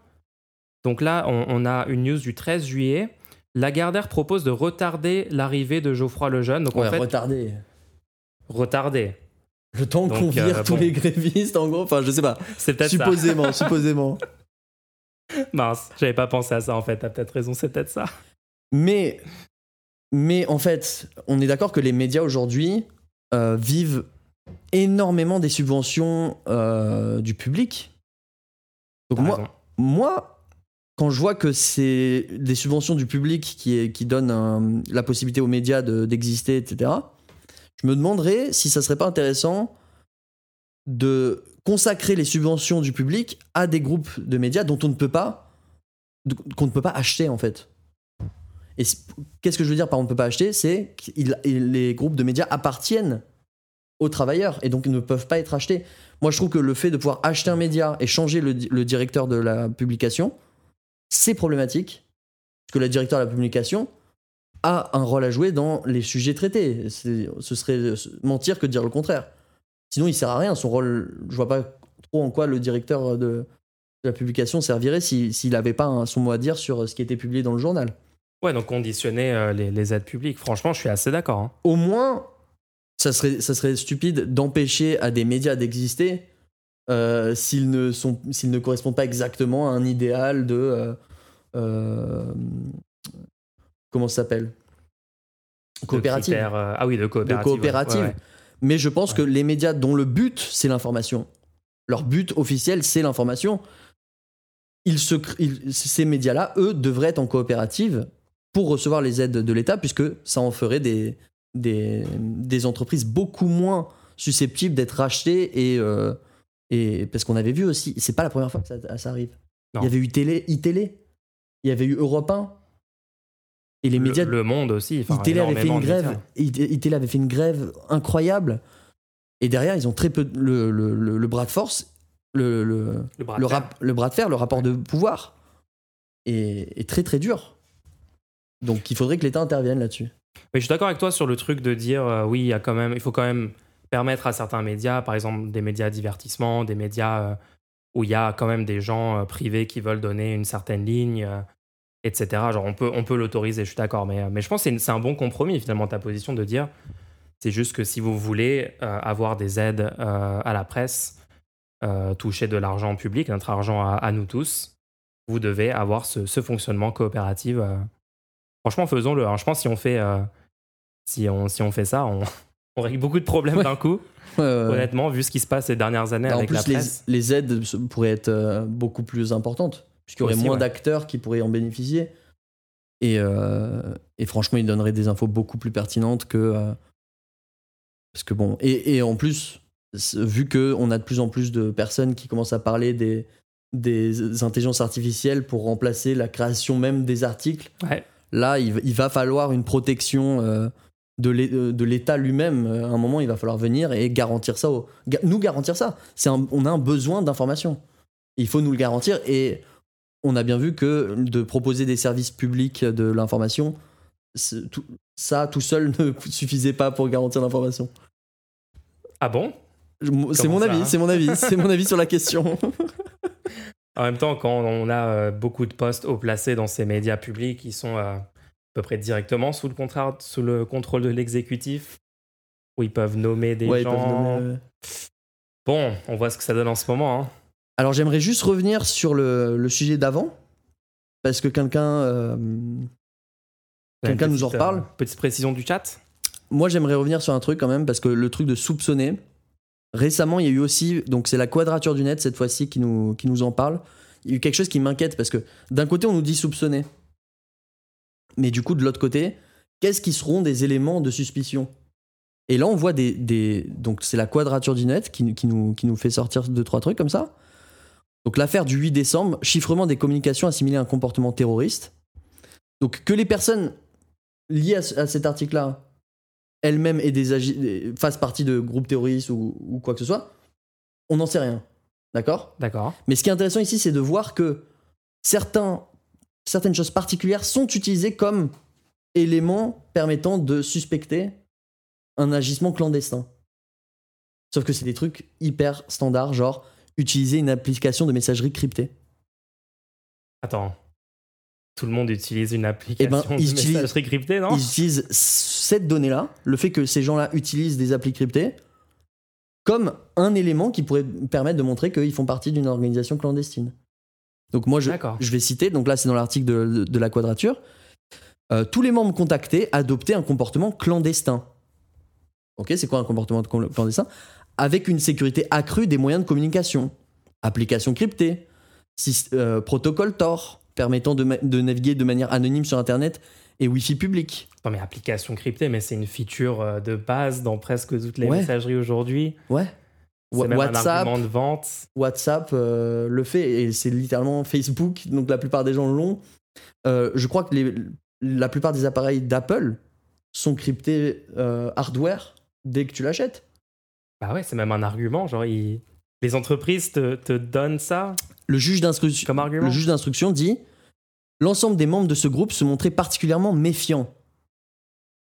Donc là, on, on a une news du 13 juillet. Lagardère propose de retarder l'arrivée de Geoffroy Lejeune. Donc Ouais, en fait, retardé. retarder. Le temps qu'on vire tous bon. les grévistes, en gros. Enfin, je sais pas. C'est peut-être ça. Supposément, supposément. Mince, j'avais pas pensé à ça en fait. T'as peut-être raison, c'est peut-être ça. Mais, mais en fait, on est d'accord que les médias aujourd'hui euh, vivent énormément des subventions euh, du public. Donc moi, raison. moi, quand je vois que c'est des subventions du public qui, est- qui donnent un- la possibilité aux médias de- d'exister, etc., je me demanderais si ça serait pas intéressant de consacrer les subventions du public à des groupes de médias dont on ne peut pas qu'on ne peut pas acheter en fait. Et qu'est-ce que je veux dire par on ne peut pas acheter? C'est que les groupes de médias appartiennent aux travailleurs et donc ils ne peuvent pas être achetés. Moi, je trouve que le fait de pouvoir acheter un média et changer le, di- le directeur de la publication, c'est problématique. Parce que le directeur de la publication a un rôle à jouer dans les sujets traités. Ce serait mentir que dire le contraire. Sinon, il sert à rien. Son rôle, je vois pas trop en quoi le directeur de, la publication servirait si- s'il n'avait pas son mot à dire sur ce qui était publié dans le journal. Ouais, donc conditionner euh, les, les aides publiques. Franchement, je suis assez d'accord. hein. au moins, ça serait, ça serait stupide d'empêcher à des médias d'exister euh, s'ils ne, sont- s'ils ne correspondent pas exactement à un idéal de. euh, euh, comment ça s'appelle? Coopérative. critères, ah oui, de coopérative. De coopérative. ouais, ouais, ouais. Mais je pense que les médias dont le but, c'est l'information, leur but officiel, c'est l'information, ils se, ils- ces médias-là, eux, devraient être en coopérative pour recevoir les aides de l'État, puisque ça en ferait des, des, des entreprises beaucoup moins susceptibles d'être rachetées. Et, euh, et, parce qu'on avait vu aussi, c'est pas la première fois que ça, ça arrive. Non. Il y avait eu télé, iTélé, il y avait eu Europe 1, et les Le- médias Le, monde aussi. ITélé avait fait une grève. ITélé avait fait une grève incroyable. Et derrière, ils ont très peu. Le, le- le- bras de force, le, le, Le bras de rap- le bras de fer, le rapport de pouvoir est, est très très dur. Donc il faudrait que l'État intervienne là-dessus. Mais je suis d'accord avec toi sur le truc de dire euh, oui, il quand même, il faut quand même permettre à certains médias, par exemple des médias divertissement, des médias euh, où il y a quand même des gens euh, privés qui veulent donner une certaine ligne, etc. On peut, l'autoriser, je suis d'accord. Mais, je pense que c'est un bon compromis finalement ta position de dire c'est juste que si vous voulez avoir des aides à la presse, toucher de l'argent public, notre argent à, nous tous, vous devez avoir ce fonctionnement coopératif. Franchement, faisons-le. hein. Je pense que si on fait, euh, si on, si on fait ça, on, on règle beaucoup de problèmes Ouais. d'un coup. Honnêtement, vu ce qui se passe ces dernières années en avec la plus, les, presse. les aides pourraient être euh, beaucoup plus importantes, puisqu'il y aurait Aussi, moins d'acteurs qui pourraient en bénéficier. Et, euh, et franchement, ils donneraient des infos beaucoup plus pertinentes que. euh, parce que bon. Et, et en plus, vu qu'on a de plus en plus de personnes qui commencent à parler des, des intelligences artificielles pour remplacer la création même des articles, Ouais. Là, il, va- il va falloir une protection euh, de euh, de l'État lui-même. À un moment, il va falloir venir et garantir ça, au- nous garantir ça. Un- on a un besoin d'information. Il faut nous le garantir et on a bien vu que de proposer des services publics de l'information, tout- ça tout seul ne suffisait pas pour garantir l'information. Ah bon? C'est mon avis, hein? c'est mon avis, c'est mon avis sur la question. En même temps, quand on a euh, beaucoup de postes haut placés dans ces médias publics qui sont euh, à peu près directement sous le, contrat, sous le contrôle de l'exécutif, où ils peuvent nommer des Ouais, gens. nommer, Bon, on voit ce que ça donne en ce moment. hein. Alors j'aimerais juste revenir sur le, le sujet d'avant, parce que quelqu'un euh, Quelqu'un nous en reparle euh, Petite précision du chat. Moi, j'aimerais revenir sur un truc quand même, parce que le truc de soupçonner. Récemment, il y a eu aussi, donc c'est la quadrature du net cette fois-ci qui nous, qui nous en parle. Il y a eu quelque chose qui m'inquiète parce que d'un côté, on nous dit soupçonner. Mais du coup, de l'autre côté, qu'est-ce qui seront des éléments de suspicion? Et là, on voit des. des donc, c'est la quadrature du net qui, qui nous, qui nous fait sortir deux, trois trucs comme ça. Donc l'affaire du 8 décembre, chiffrement des communications assimilées à un comportement terroriste. Donc que les personnes liées à, ce- à cet article-là des- fassent partie de groupes terroristes ou, ou quoi que ce soit, on n'en sait rien. D'accord? D'accord. Mais ce qui est intéressant ici, c'est de voir que certains, certaines choses particulières sont utilisées comme éléments permettant de suspecter un agissement clandestin. Sauf que c'est des trucs hyper standards, genre utiliser une application de messagerie cryptée. Attends. Tout le monde utilise une application Eh ben, de messagerie cryptée, non Ils utilisent cette donnée-là, le fait que ces gens-là utilisent des applis cryptées, comme un élément qui pourrait permettre de montrer qu'ils font partie d'une organisation clandestine. Donc moi, je, vais citer, donc là c'est dans l'article de, de- de la quadrature, Euh, tous les membres contactés adoptaient un comportement clandestin. Ok, c'est quoi un comportement cl- clandestin? Avec une sécurité accrue des moyens de communication, applications cryptées, euh, protocole Tor, permettant de, naviguer de manière anonyme sur Internet et Wi-Fi public. Non, mais application cryptée, mais c'est une feature euh, de base dans presque toutes les Ouais. messageries aujourd'hui. Ouais. Même un WhatsApp, argument de vente. WhatsApp euh, le fait et c'est littéralement Facebook, donc la plupart des gens l'ont. Euh, je crois que les- la plupart des appareils d'Apple sont cryptés euh, hardware dès que tu l'achètes. Bah ouais, c'est même un argument. Genre, ils- les entreprises te, te donnent ça Le juge d'instruction comme argument. le juge d'instruction dit l'ensemble des membres de ce groupe se montraient particulièrement méfiants,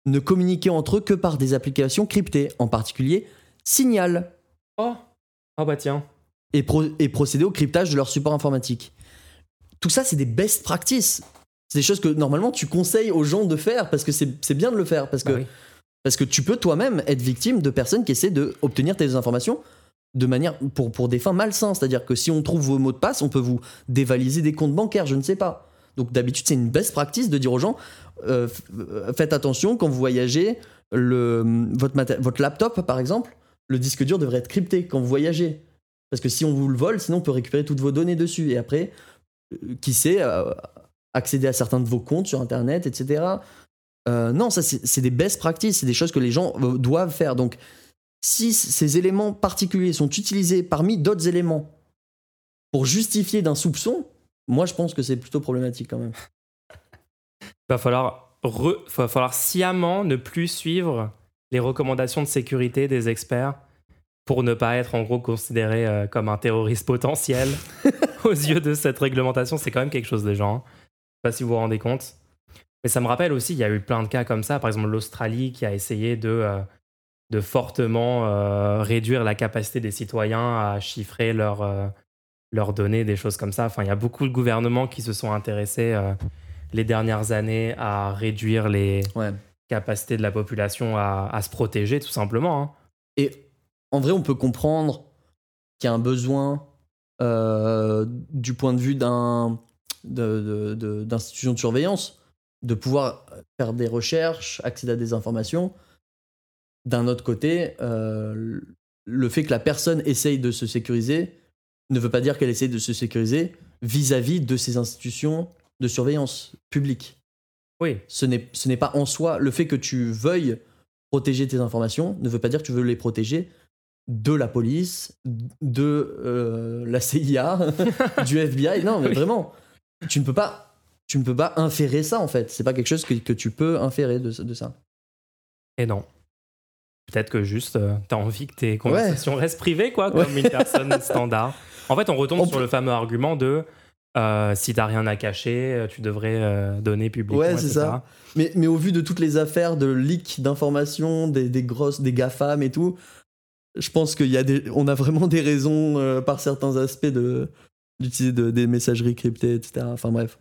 ne communiquaient entre eux que par des applications cryptées, en particulier Signal, Oh. oh bah tiens. et, pro- et procéder au cryptage de leur support informatique. Tout ça, c'est des best practices. C'est des choses que normalement tu conseilles aux gens de faire parce que c'est bien de le faire parce que, Bah oui. parce que tu peux toi-même être victime de personnes qui essaient d'obtenir tes informations de manière pour, pour des fins malsains. C'est-à-dire que si on trouve vos mots de passe, on peut vous dévaliser des comptes bancaires, je ne sais pas. Donc d'habitude, c'est une best practice de dire aux gens euh, euh, faites attention quand vous voyagez, le, votre, maté- votre laptop par exemple, le disque dur devrait être crypté quand vous voyagez. Parce que si on vous le vole, sinon on peut récupérer toutes vos données dessus. Et après, euh, qui sait, euh, accéder à certains de vos comptes sur Internet, etc. Euh, non, ça, c'est des best practices, c'est des choses que les gens euh, doivent faire. Donc, si ces éléments particuliers sont utilisés parmi d'autres éléments pour justifier d'un soupçon, moi, je pense que c'est plutôt problématique quand même. va falloir, re- va falloir sciemment ne plus suivre les recommandations de sécurité des experts pour ne pas être en gros considéré euh, comme un terroriste potentiel aux yeux de cette réglementation. C'est quand même quelque chose des gens. Je sais pas si vous vous rendez compte. Mais ça me rappelle aussi, il y a eu plein de cas comme ça. Par exemple, l'Australie qui a essayé de, euh, de fortement euh, réduire la capacité des citoyens à chiffrer leurs euh, leurs données, des choses comme ça. Enfin, il y a beaucoup de gouvernements qui se sont intéressés euh, les dernières années à réduire les Ouais. capacités de la population à, à se protéger, tout simplement. hein. Et en vrai, on peut comprendre qu'il y a un besoin du point de vue d'un de- de- de- d'institution de, surveillance de pouvoir faire des recherches, accéder à des informations. D'un autre côté, euh, le fait que la personne essaye de se sécuriser ne veut pas dire qu'elle essaye de se sécuriser vis-à-vis de ces institutions de surveillance publique. Oui, Ce n'est pas en soi le fait que tu veuilles protéger tes informations ne veut pas dire que tu veux les protéger de la police, de euh, la CIA, du FBI. Non, mais vraiment, tu ne peux pas, tu ne peux pas inférer ça en fait. C'est pas quelque chose que, que tu peux inférer de, de ça. et non. Peut-être que juste, euh, t'as envie que tes conversations restent privées, quoi, comme une personne standard. En fait, on retombe On sur le fameux argument de euh, si t'as rien à cacher, euh, tu devrais euh, donner publiquement. Ouais, c'est ça. Mais, mais au vu de toutes les affaires de leak d'informations, des, des grosses, des GAFAM et tout, je pense qu'il y a des, on a vraiment des raisons par certains aspects de d'utiliser de- des messageries cryptées, etc. Enfin bref.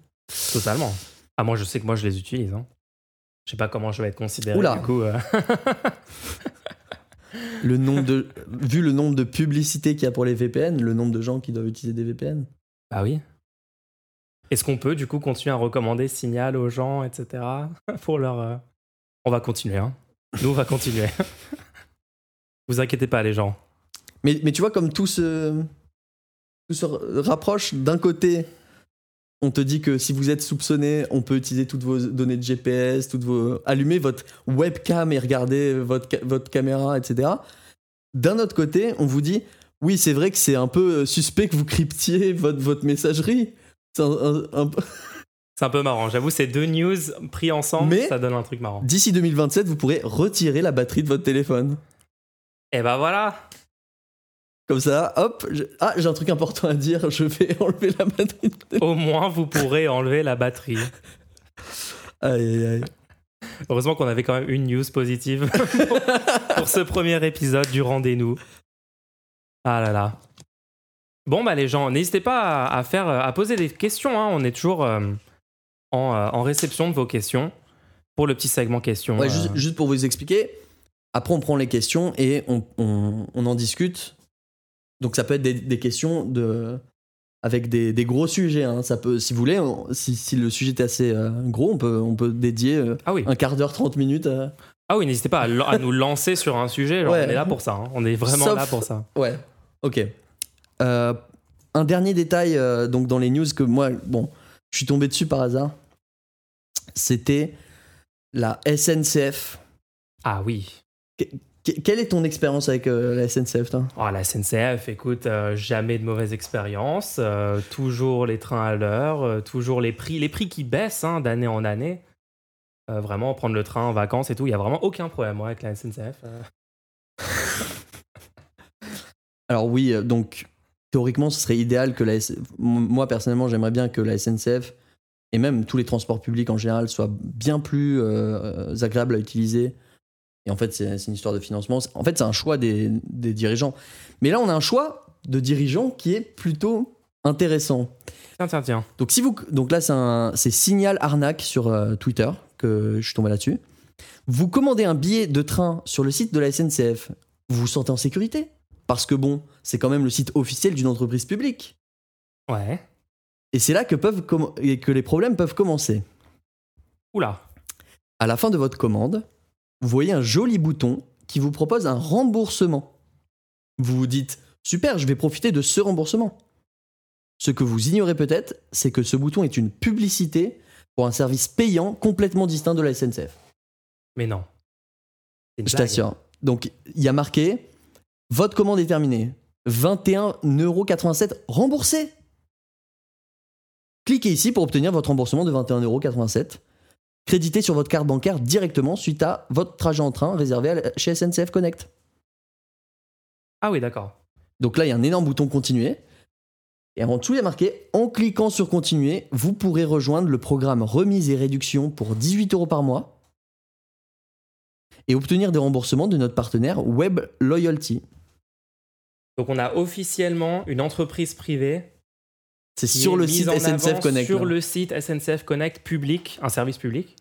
Totalement. Ah, moi, je sais que moi, je les utilise. Hein. Je sais pas comment je vais être considéré, Oula. du coup. euh. Le nombre de, vu le nombre de publicités qu'il y a pour les VPN, le nombre de gens qui doivent utiliser des VPN. Ah oui. Est-ce qu'on peut, du coup, continuer à recommander Signal aux gens, etc. pour leur... euh, On va continuer, hein. Nous, on va continuer. Vous inquiétez pas, les gens. Mais, mais tu vois, comme tout se, tout se rapproche, d'un côté, on te dit que si vous êtes soupçonné, on peut utiliser toutes vos données de GPS, toutes vos, allumer votre webcam et regarder votre, ca- votre caméra, etc. D'un autre côté, on vous dit, oui, c'est vrai que c'est un peu euh, suspect que vous cryptiez votre, votre messagerie. C'est un- un- un peu- C'est un peu marrant. J'avoue, ces deux news pris ensemble, Mais- ça donne un truc marrant. D'ici 2027, vous pourrez retirer la batterie de votre téléphone. Et bah voilà. Comme ça, hop, je- ah, j'ai un truc important à dire, je vais enlever la batterie. Au moins, vous pourrez enlever la batterie. Aïe, aïe, aïe. Heureusement qu'on avait quand même une news positive pour, pour ce premier épisode du rendez-nous. Ah là là. Bon bah les gens, n'hésitez pas à, à faire, à poser des questions. hein. On est toujours euh, en, euh, en réception de vos questions pour le petit segment questions. Ouais, euh. juste, juste pour vous expliquer, après on prend les questions et on, on- on en discute. Donc ça peut être des, des questions de, avec des, des gros sujets. hein. Ça peut, si vous voulez, on- si, si le sujet est assez euh, gros, on peut, on peut dédier euh, Ah oui. un quart d'heure, 30 minutes. à- Ah oui, n'hésitez pas à, nous lancer sur un sujet. genre, Ouais. On est là pour ça. hein. On est vraiment Sauf- là pour ça. Ouais, ok. Euh, un dernier détail donc dans les news que moi, bon, je suis tombé dessus par hasard. C'était la SNCF. Ah oui. Que- quelle est ton expérience avec euh, la SNCF toi? Oh, la SNCF, écoute, euh, jamais de mauvaise expérience. euh, toujours les trains à l'heure, toujours les prix, les prix qui baissent hein, d'année en année. Vraiment, prendre le train en vacances et tout, il y a vraiment aucun problème ouais, avec la SNCF. Alors oui, donc théoriquement, ce serait idéal que la S- M- moi personnellement, j'aimerais bien que la SNCF et même tous les transports publics en général soient bien plus agréables à utiliser. Et en fait, c'est une histoire de financement. En fait, c'est un choix des, des dirigeants. Mais là, on a un choix de dirigeants qui est plutôt intéressant. Tiens, tiens, tiens. Donc, si vous, donc là, c'est Signal Arnaque sur euh, Twitter que je suis tombé là-dessus. Vous commandez un billet de train sur le site de la SNCF, vous vous sentez en sécurité Parce que bon, c'est quand même le site officiel d'une entreprise publique. Ouais. Et c'est là que, peuvent que les problèmes peuvent commencer. Oula. À la fin de votre commande, vous voyez un joli bouton qui vous propose un remboursement. Vous vous dites Super, je vais profiter de ce remboursement. Ce que vous ignorez peut-être, c'est que ce bouton est une publicité pour un service payant complètement distinct de la SNCF. Mais non. Je t'assure. Donc, il y a marqué Votre commande est terminée. 21,87€ remboursé. Cliquez ici pour obtenir votre remboursement de 21,87€. Crédité sur votre carte bancaire directement suite à votre trajet en train réservé à la- chez SNCF Connect. Ah oui, d'accord. Donc là, il y a un énorme bouton continuer. Et en dessous, il y a marqué En cliquant sur continuer, vous pourrez rejoindre le programme remise et réduction pour 18 euros par mois et obtenir des remboursements de notre partenaire Web Loyalty. Donc on a officiellement une entreprise privée C'est sur le site SNCF Connect. Sur là. le site SNCF Connect public, un service public.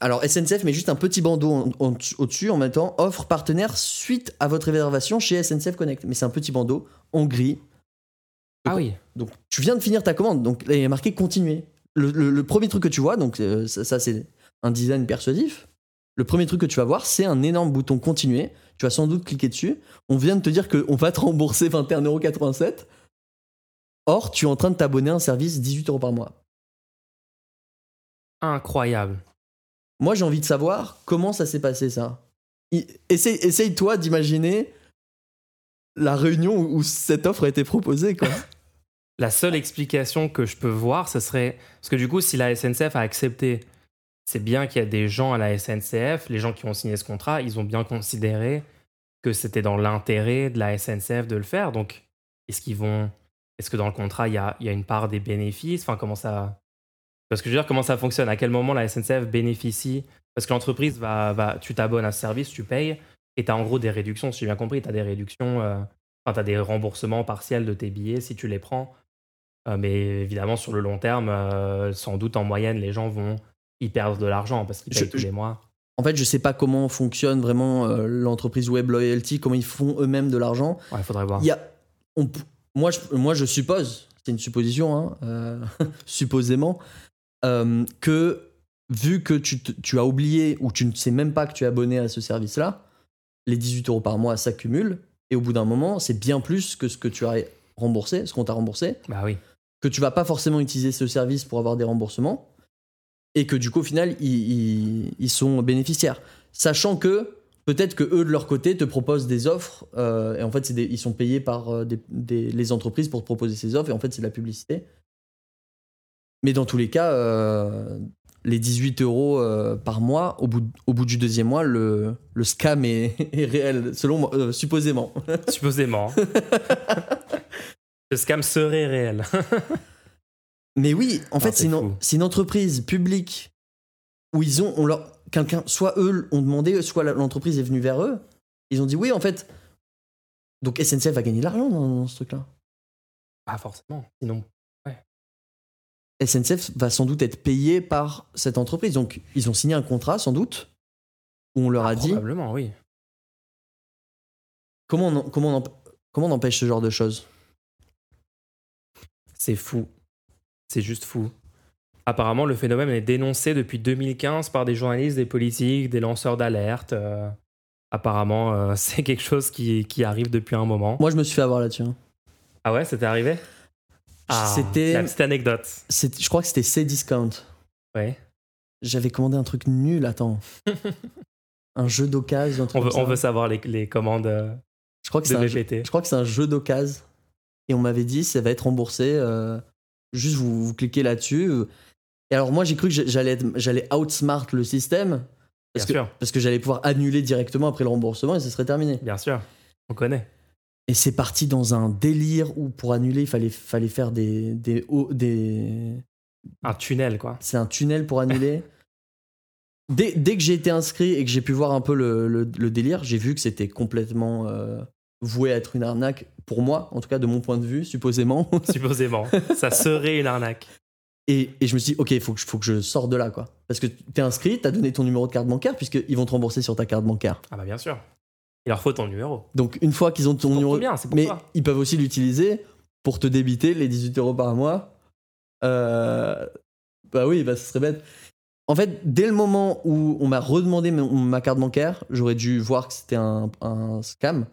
Alors SNCF met juste un petit bandeau au-dessus en mettant offre partenaire suite à votre réservation chez SNCF Connect. Mais c'est un petit bandeau en gris. Ah oui. Donc tu viens de finir ta commande, donc il est marqué continuer. Le, le- le premier truc que tu vois, donc euh, ça, ça, c'est un design persuasif. Le premier truc que tu vas voir, c'est un énorme bouton continuer. Tu vas sans doute cliquer dessus. On vient de te dire qu'on va te rembourser 21,87€. Or, tu es en train de t'abonner à un service 18 euros par mois. Incroyable. Moi, j'ai envie de savoir comment ça s'est passé, ça. Essaye, essaye-toi d'imaginer la réunion où où cette offre a été proposée, quoi. La seule explication que je peux voir, ce serait. Parce que du coup, si la SNCF a accepté, c'est bien qu'il y a des gens à la SNCF, les gens qui ont signé ce contrat, ils ont bien considéré que c'était dans l'intérêt de la SNCF de le faire. Donc, est-ce qu'ils vont. Est-ce que dans le contrat, il y a, y a une part des bénéfices? Enfin, comment ça. Parce que je veux dire, comment ça fonctionne? À quel moment la SNCF bénéficie? Parce que l'entreprise va, va. Tu t'abonnes à ce service, tu payes, et tu as en gros des réductions, si j'ai bien compris, tu as des réductions. euh, Enfin, tu as des remboursements partiels de tes billets si tu les prends. Euh, mais évidemment, sur le long terme, euh, sans doute en moyenne, les gens vont y perdre de l'argent parce qu'ils Je- payent tous je- les mois. En fait, je sais pas comment fonctionne vraiment euh, l'entreprise Web Loyalty, comment ils font eux-mêmes de l'argent. Ouais, il faudrait voir. Il y a, on moi, je, moi, je suppose, c'est une supposition, hein, euh, supposément, euh, que vu que tu, te- tu as oublié ou tu ne sais même pas que tu es abonné à ce service-là, les 18 euros par mois s'accumulent et au bout d'un moment, c'est bien plus que ce que tu as remboursé, ce qu'on t'a remboursé, Bah oui. que tu vas pas forcément utiliser ce service pour avoir des remboursements et que du coup, au final, ils, ils- ils sont bénéficiaires. Sachant que peut-être que eux de leur côté te proposent des offres euh, et en fait des- ils sont payés par euh, des- des- les entreprises pour te proposer ces offres et en fait c'est de la publicité. Mais dans tous les cas, euh, les 18 euros euh, par mois, au bout, au bout du deuxième mois, le, le scam est, est réel, selon moi, supposément. Supposément. Le scam serait réel. Mais oui, en Ah, fait, c'est une, entreprise publique où ils ont, on leur, quelqu'un, soit eux ont demandé, soit l'entreprise est venue vers eux. Ils ont dit oui, en fait. Donc SNCF va gagner de l'argent dans, dans ce truc-là. Pas forcément. Sinon, SNCF va sans doute être payé par cette entreprise. Donc ils ont signé un contrat, sans doute, où on leur a dit probablement, oui. comment on, en- comment on, en- comment on empêche ce genre de choses? C'est fou. C'est juste fou. Apparemment, le phénomène est dénoncé depuis 2015 par des journalistes, des politiques, des lanceurs d'alerte. euh, apparemment, euh, c'est quelque chose qui, qui arrive depuis un moment. Moi, je me suis fait avoir là-dessus. hein. Ah ouais, c'était arrivé? Ah, C'était- La petite anecdote. Je crois que c'était C-Discount. Ouais. J'avais commandé un truc nul, attends. un jeu d'occasion. On veut, on savoir les, les commandes euh, Je crois que de c'est un, je crois que c'est un jeu d'occasion. Et on m'avait dit, ça va être remboursé. euh, juste, vous, vous cliquez là-dessus. Et alors, moi, j'ai cru que j'allais j'allais outsmart le système. Parce Bien que, sûr, parce que j'allais pouvoir annuler directement après le remboursement et ce serait terminé. bien sûr. On connaît. Et c'est parti dans un délire où pour annuler, il fallait, fallait faire des, des, des, Un tunnel, quoi. c'est un tunnel pour annuler. dès, dès que j'ai été inscrit et que j'ai pu voir un peu le, le- le délire, j'ai vu que c'était complètement euh, voué à être une arnaque, pour moi, en tout cas de mon point de vue, supposément. Supposément. Ça serait une arnaque. Et, et je me suis dit, ok, il faut, que je- faut que je sorte de là, quoi. Parce que t'es inscrit, t'as donné ton numéro de carte bancaire, puisqu'ils vont te rembourser sur ta carte bancaire. Ah bah bien sûr. Il leur faut ton numéro. Donc une fois qu'ils ont ton numéro. C'est pour Mais toi. ils peuvent aussi l'utiliser pour te débiter les 18 euros par mois. Euh, Bah oui, bah ce serait bête. En fait, dès le moment où on m'a redemandé ma, ma carte bancaire, j'aurais dû voir que c'était un, un scam,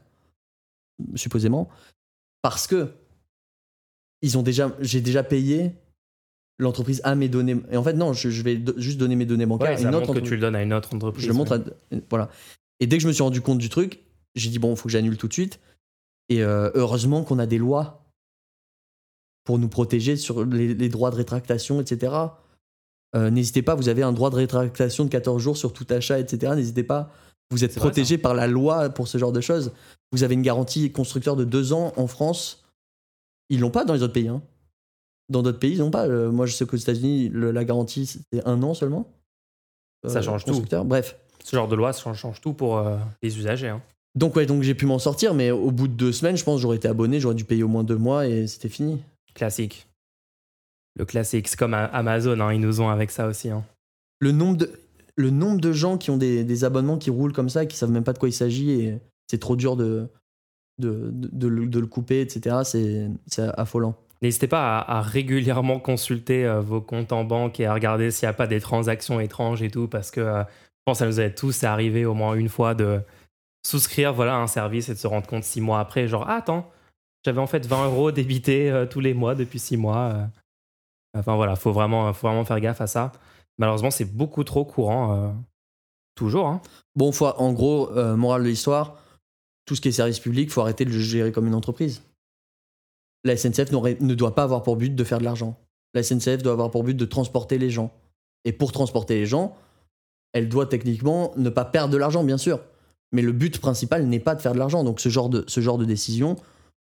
supposément, parce que ils ont déjà, j'ai déjà payé. L'entreprise a mes données. Et en fait, non, je, je vais do- juste donner mes données bancaires Ouais, une autre que tu le donnes à une autre entreprise. Je le montre à... Voilà. Et dès que je me suis rendu compte du truc, j'ai dit, bon, il faut que j'annule tout de suite. Et euh, heureusement qu'on a des lois pour nous protéger sur les, les droits de rétractation, etc. Euh, N'hésitez pas, vous avez un droit de rétractation de 14 jours sur tout achat, etc. N'hésitez pas. Vous êtes protégé par la loi pour ce genre de choses. Vous avez une garantie constructeur de deux ans en France. Ils l'ont pas dans les autres pays. hein. Dans d'autres pays, ils n'ont pas. Euh, moi, je sais qu'aux États-Unis, la garantie, c'est un an seulement. Ça Euh, change tout. Bref. Ce genre de loi, ça change, tout pour euh, les usagers. hein. Donc ouais, donc j'ai pu m'en sortir, mais au bout de deux semaines, je pense j'aurais été abonné, j'aurais dû payer au moins deux mois et c'était fini. Classique. Le classique. C'est comme Amazon, hein, ils nous ont avec ça aussi. hein. Le nombre de, le nombre de gens qui ont des, des abonnements qui roulent comme ça, qui savent même pas de quoi il s'agit et c'est trop dur de, de, de, de le- couper, etc. C'est affolant. N'hésitez pas à, régulièrement consulter euh, vos comptes en banque et à regarder s'il n'y a pas des transactions étranges et tout, parce que euh, je pense que ça nous est tous arrivé au moins une fois de souscrire voilà, un service et de se rendre compte six mois après, genre, ah, attends, j'avais en fait 20 euros débités euh, tous les mois depuis six mois. Enfin voilà, faut vraiment, faut vraiment faire gaffe à ça. Malheureusement, c'est beaucoup trop courant. toujours. Hein. Bon, en gros, morale de l'histoire, tout ce qui est service public, faut arrêter de le gérer comme une entreprise. La SNCF ne doit pas avoir pour but de faire de l'argent. La SNCF doit avoir pour but de transporter les gens. Et pour transporter les gens, elle doit techniquement ne pas perdre de l'argent, bien sûr. Mais le but principal n'est pas de faire de l'argent. Donc ce genre de, ce genre de décision,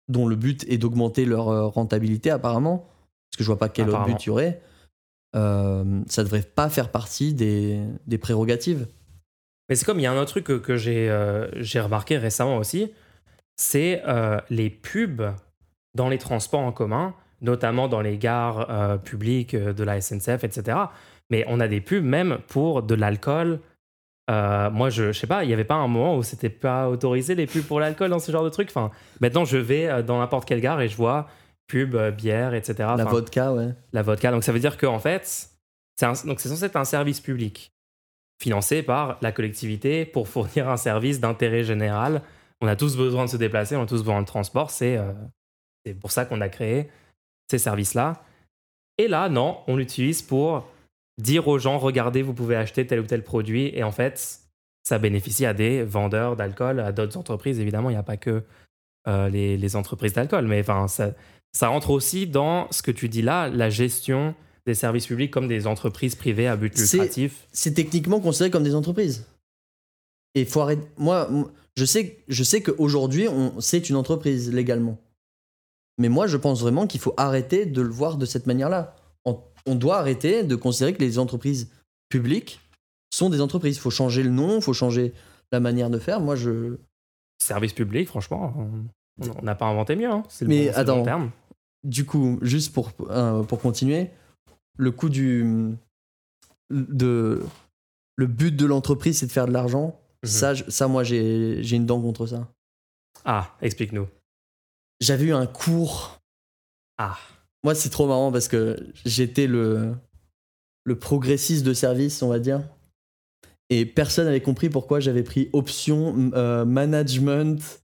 dont le but est d'augmenter leur euh, rentabilité apparemment, parce que je vois pas quel autre but il y aurait, euh, ça devrait pas faire partie des, des prérogatives. Mais c'est comme il y a un autre truc que, que j'ai euh, j'ai remarqué récemment aussi, c'est euh, les pubs dans les transports en commun, notamment dans les gares euh, publiques euh, de la SNCF, etc. Mais on a des pubs même pour de l'alcool. Euh, moi, je, je sais pas, il n'y avait pas un moment où c'était pas autorisé les pubs pour l'alcool dans ce genre de truc? Enfin, maintenant, je vais dans n'importe quelle gare et je vois pub, bière, etc. La Enfin, vodka, ouais. la vodka. Donc ça veut dire qu'en fait, c'est censé être un service public financé par la collectivité pour fournir un service d'intérêt général. On a tous besoin de se déplacer, on a tous besoin de transport. C'est euh, c'est pour ça qu'on a créé ces services-là. Et là, non, on l'utilise pour dire aux gens, regardez, vous pouvez acheter tel ou tel produit. Et en fait, ça bénéficie à des vendeurs d'alcool, à d'autres entreprises. Évidemment, il n'y a pas que euh, les, les entreprises d'alcool, mais enfin, ça, ça rentre aussi dans ce que tu dis là, la gestion des services publics comme des entreprises privées à but lucratif. C'est techniquement considéré comme des entreprises. Et faut arrêter. Moi, je sais, je sais qu'aujourd'hui, on- c'est une entreprise légalement. Mais moi, je pense vraiment qu'il faut arrêter de le voir de cette manière-là. On, on doit arrêter de considérer que les entreprises publiques sont des entreprises. Il faut changer le nom, il faut changer la manière de faire. Moi, je. Service public, franchement, on- n'a pas inventé mieux. hein. C'est le Mais bon- c'est le bon attends. terme. Du coup, juste pour, euh, pour continuer, le coup du. De, le but de l'entreprise, c'est de faire de l'argent. Mhm. Ça, ça, moi, j'ai une dent contre ça. Ah, explique-nous. J'avais eu un cours. Ah, Moi, c'est trop marrant parce que j'étais le, le progressiste de service, on va dire. Et personne n'avait compris pourquoi j'avais pris option euh, management.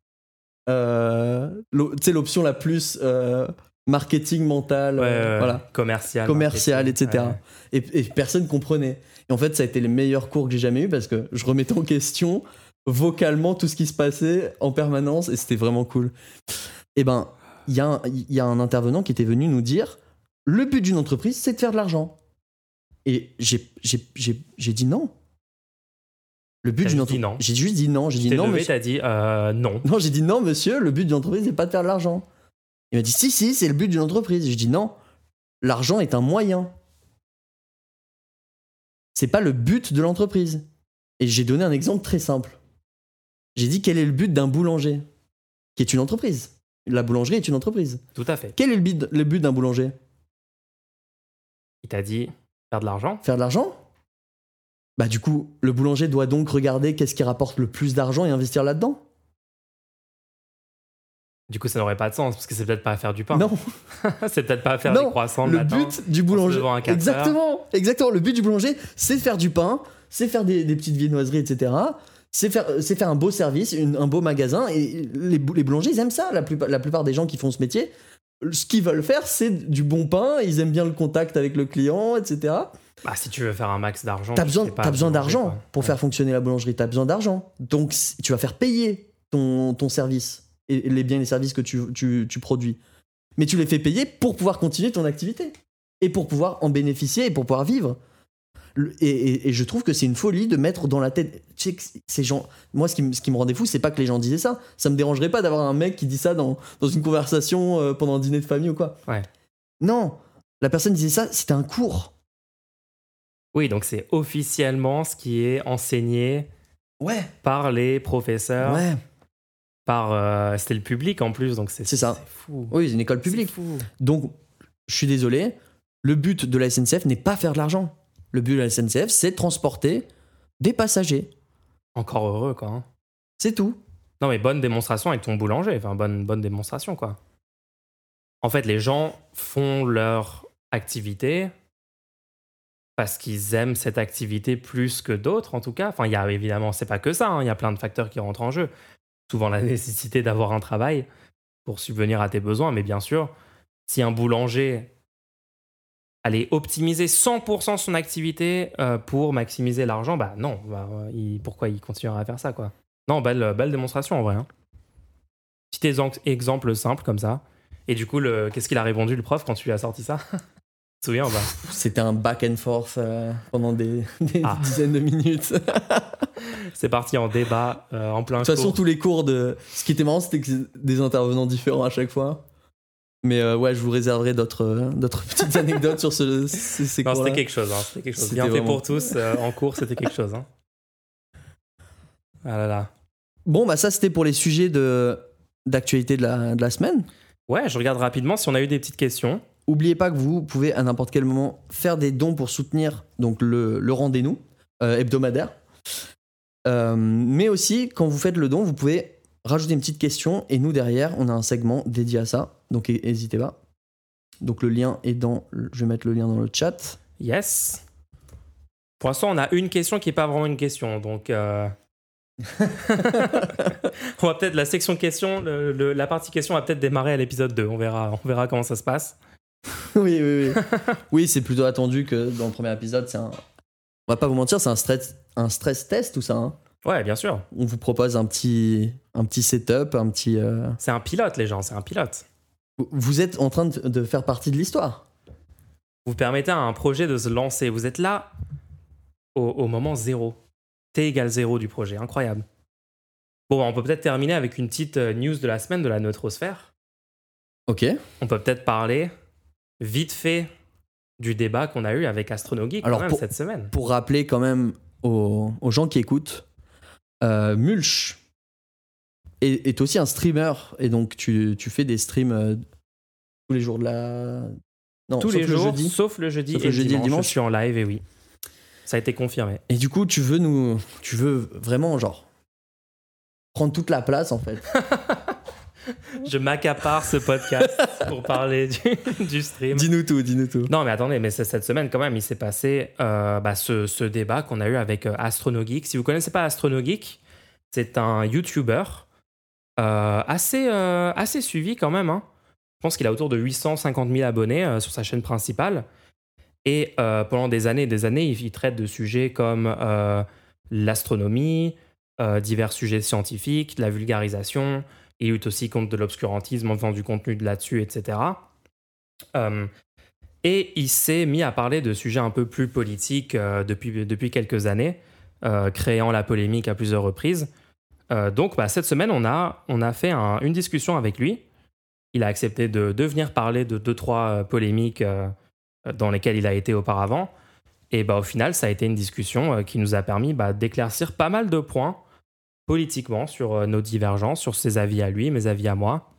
euh, l'o- tu sais, l'option la plus euh, marketing mental. ouais, euh, voilà. commercial. commercial, etc. ouais. Et, et personne comprenait. Et en fait, ça a été les meilleurs cours que j'ai jamais eu parce que je remettais en question vocalement tout ce qui se passait en permanence et c'était vraiment cool. Et ben, il y, a un- il y a un intervenant qui était venu nous dire le but d'une entreprise, c'est de faire de l'argent. Et j'ai dit non. Le but d'une entreprise. non. J'ai juste dit non. J'ai dit non, levé, dit euh, non. Non, j'ai dit non, monsieur, le but d'une entreprise n'est pas de faire de l'argent. Il m'a dit si, si, c'est le but d'une entreprise. J'ai dit non, l'argent est un moyen. C'est pas le but de l'entreprise. Et j'ai donné un exemple très simple. J'ai dit quel est le but d'un boulanger, qui est une entreprise? La boulangerie est une entreprise. Tout à fait. Quel est le but, le but d'un boulanger? Il t'a dit faire de l'argent? Faire de l'argent? Bah du coup, le boulanger doit donc regarder qu'est-ce qui rapporte le plus d'argent et investir là-dedans. Du coup, ça n'aurait pas de sens parce que c'est peut-être pas à faire du pain. Non, c'est peut-être pas à faire Non, des croissants le, le matin. but du boulanger. devant un 4 Exactement, exactement. Le but du boulanger, c'est de faire du pain, c'est faire des, des petites viennoiseries, etc. C'est faire, c'est faire un beau service, une- un beau magasin. Et les, les boulangers, ils aiment ça. La plupart, la plupart des gens qui font ce métier, ce qu'ils veulent faire, c'est du bon pain. Ils aiment bien le contact avec le client, etc. Bah, si tu veux faire un max d'argent, T'as besoin, t'as besoin d'argent pour Ouais. faire fonctionner la boulangerie. T'as besoin d'argent. Donc, tu vas faire payer ton, ton service et les biens et les services que tu, tu, tu produis. Mais tu les fais payer pour pouvoir continuer ton activité et pour pouvoir en bénéficier et pour pouvoir vivre. Et, et- et je trouve que c'est une folie de mettre dans la tête. Tu sais que ces gens. Moi, ce qui, me- ce qui me rendait fou, c'est pas que les gens disaient ça. Ça me dérangerait pas d'avoir un mec qui dit ça dans, dans une conversation euh, pendant un dîner de famille ou quoi. Ouais. Non, la personne disait ça, c'était un cours. Oui, donc c'est officiellement ce qui est enseigné Ouais. par les professeurs, Ouais. par euh, c'était le public en plus, donc c'est C'est ça. C'est fou. Oui, c'est une école publique. C'est fou. Donc, je suis désolé, le but de la SNCF n'est pas faire de l'argent. Le but de la SNCF, c'est de transporter des passagers. Encore heureux quoi. hein. C'est tout. Non mais bonne démonstration avec ton boulanger, enfin bonne bonne démonstration quoi. En fait, les gens font leur activité parce qu'ils aiment cette activité plus que d'autres en tout cas. Enfin, il y a évidemment, c'est pas que ça, hein, il y a plein de facteurs qui rentrent en jeu. Souvent la nécessité d'avoir un travail pour subvenir à tes besoins, mais bien sûr, si un boulanger allait optimiser 100% son activité euh, pour maximiser l'argent, bah non, bah, euh, il- pourquoi il continuerait à faire ça quoi? Non, belle, belle démonstration en vrai. hein. Petit exem- exemple simple comme ça. Et du coup, qu'est-ce qu'il a répondu le prof quand tu lui as sorti ça? Tu te souviens ou pas? C'était un back and forth euh, pendant des, des Ah. dizaines de minutes. de C'est parti en débat euh, en plein toute façon, cours. tous les cours de. Ce qui était marrant, c'était que des intervenants différents à chaque fois. Mais euh, ouais, je vous réserverai d'autres euh, d'autres petites anecdotes sur ce, ces, cours-là. c'était quelque chose. hein, C'était quelque chose. Bien fait vraiment- pour tous euh, en cours, c'était quelque chose. hein. Ah là là. Bon, bah ça, c'était pour les sujets de d'actualité de la, de la semaine. Ouais, je regarde rapidement si on a eu des petites questions. Oubliez pas que vous pouvez à n'importe quel moment faire des dons pour soutenir donc le, le rendez-nous hebdomadaire. Mais aussi, quand vous faites le don, vous pouvez rajouter une petite question et nous derrière, on a un segment dédié à ça. Donc n'hésitez pas. Donc le lien est dans. Je vais mettre le lien dans le chat. Yes. Pour l'instant, on a une question qui n'est pas vraiment une question. Donc, euh, on va peut-être la section le- le- la partie question va peut-être démarrer à l'épisode 2. On verra, on verra comment ça se passe. oui, oui, oui. oui, c'est plutôt attendu que dans le premier épisode, c'est un. On va pas vous mentir, c'est un stress, un stress test tout ça. hein. Ouais, bien sûr. On vous propose un petit, un petit setup, un petit. euh, C'est un pilote, les gens, c'est un pilote. Vous êtes en train de, faire partie de l'histoire. Vous permettez à un projet de se lancer. Vous êtes là au, au moment zéro. T égale zéro du projet. Incroyable. Bon, on peut peut-être terminer avec une petite euh, news de la semaine de la neutrosphère. Ok. On peut peut-être parler vite fait du débat qu'on a eu avec AstronoGeek quand Alors, même pour- cette semaine. Pour rappeler quand même aux, aux gens qui écoutent, euh, Mulch est, est aussi un streamer et donc tu, tu fais des streams euh, tous les jours de la. Non, Tous sauf les le jours, jeudi. sauf le jeudi Sauf et le le jeudi et le dimanche, dimanche. Je suis en live et oui. Ça a été confirmé. Et du coup, tu veux nous, tu veux vraiment genre prendre toute la place en fait. Je m'accapare ce podcast pour parler du, du stream. dis-nous tout, dis-nous tout. Non, mais attendez, mais cette semaine, quand même, il s'est passé euh, bah, ce, ce débat qu'on a eu avec euh, AstronoGeek. Si vous connaissez pas AstronoGeek, c'est un YouTuber assez, euh, assez suivi quand même. hein. Je pense qu'il a autour de 850 000 abonnés euh, sur sa chaîne principale. Et euh, pendant des années et des années, il, traite de sujets comme euh, l'astronomie, euh, divers sujets scientifiques, la vulgarisation. Il lutte aussi contre de l'obscurantisme en faisant du contenu de là-dessus, etc. Euh, et il s'est mis à parler de sujets un peu plus politiques euh, depuis, depuis quelques années, euh, créant la polémique à plusieurs reprises. Euh, donc, bah, cette semaine, on a, fait un- une discussion avec lui. Il a accepté de, venir parler de deux, trois euh, polémiques euh, dans lesquelles il a été auparavant. Et bah, au final, ça a été une discussion qui nous a permis bah, d'éclaircir pas mal de points politiquement sur nos divergences, sur ses avis à lui, mes avis à moi.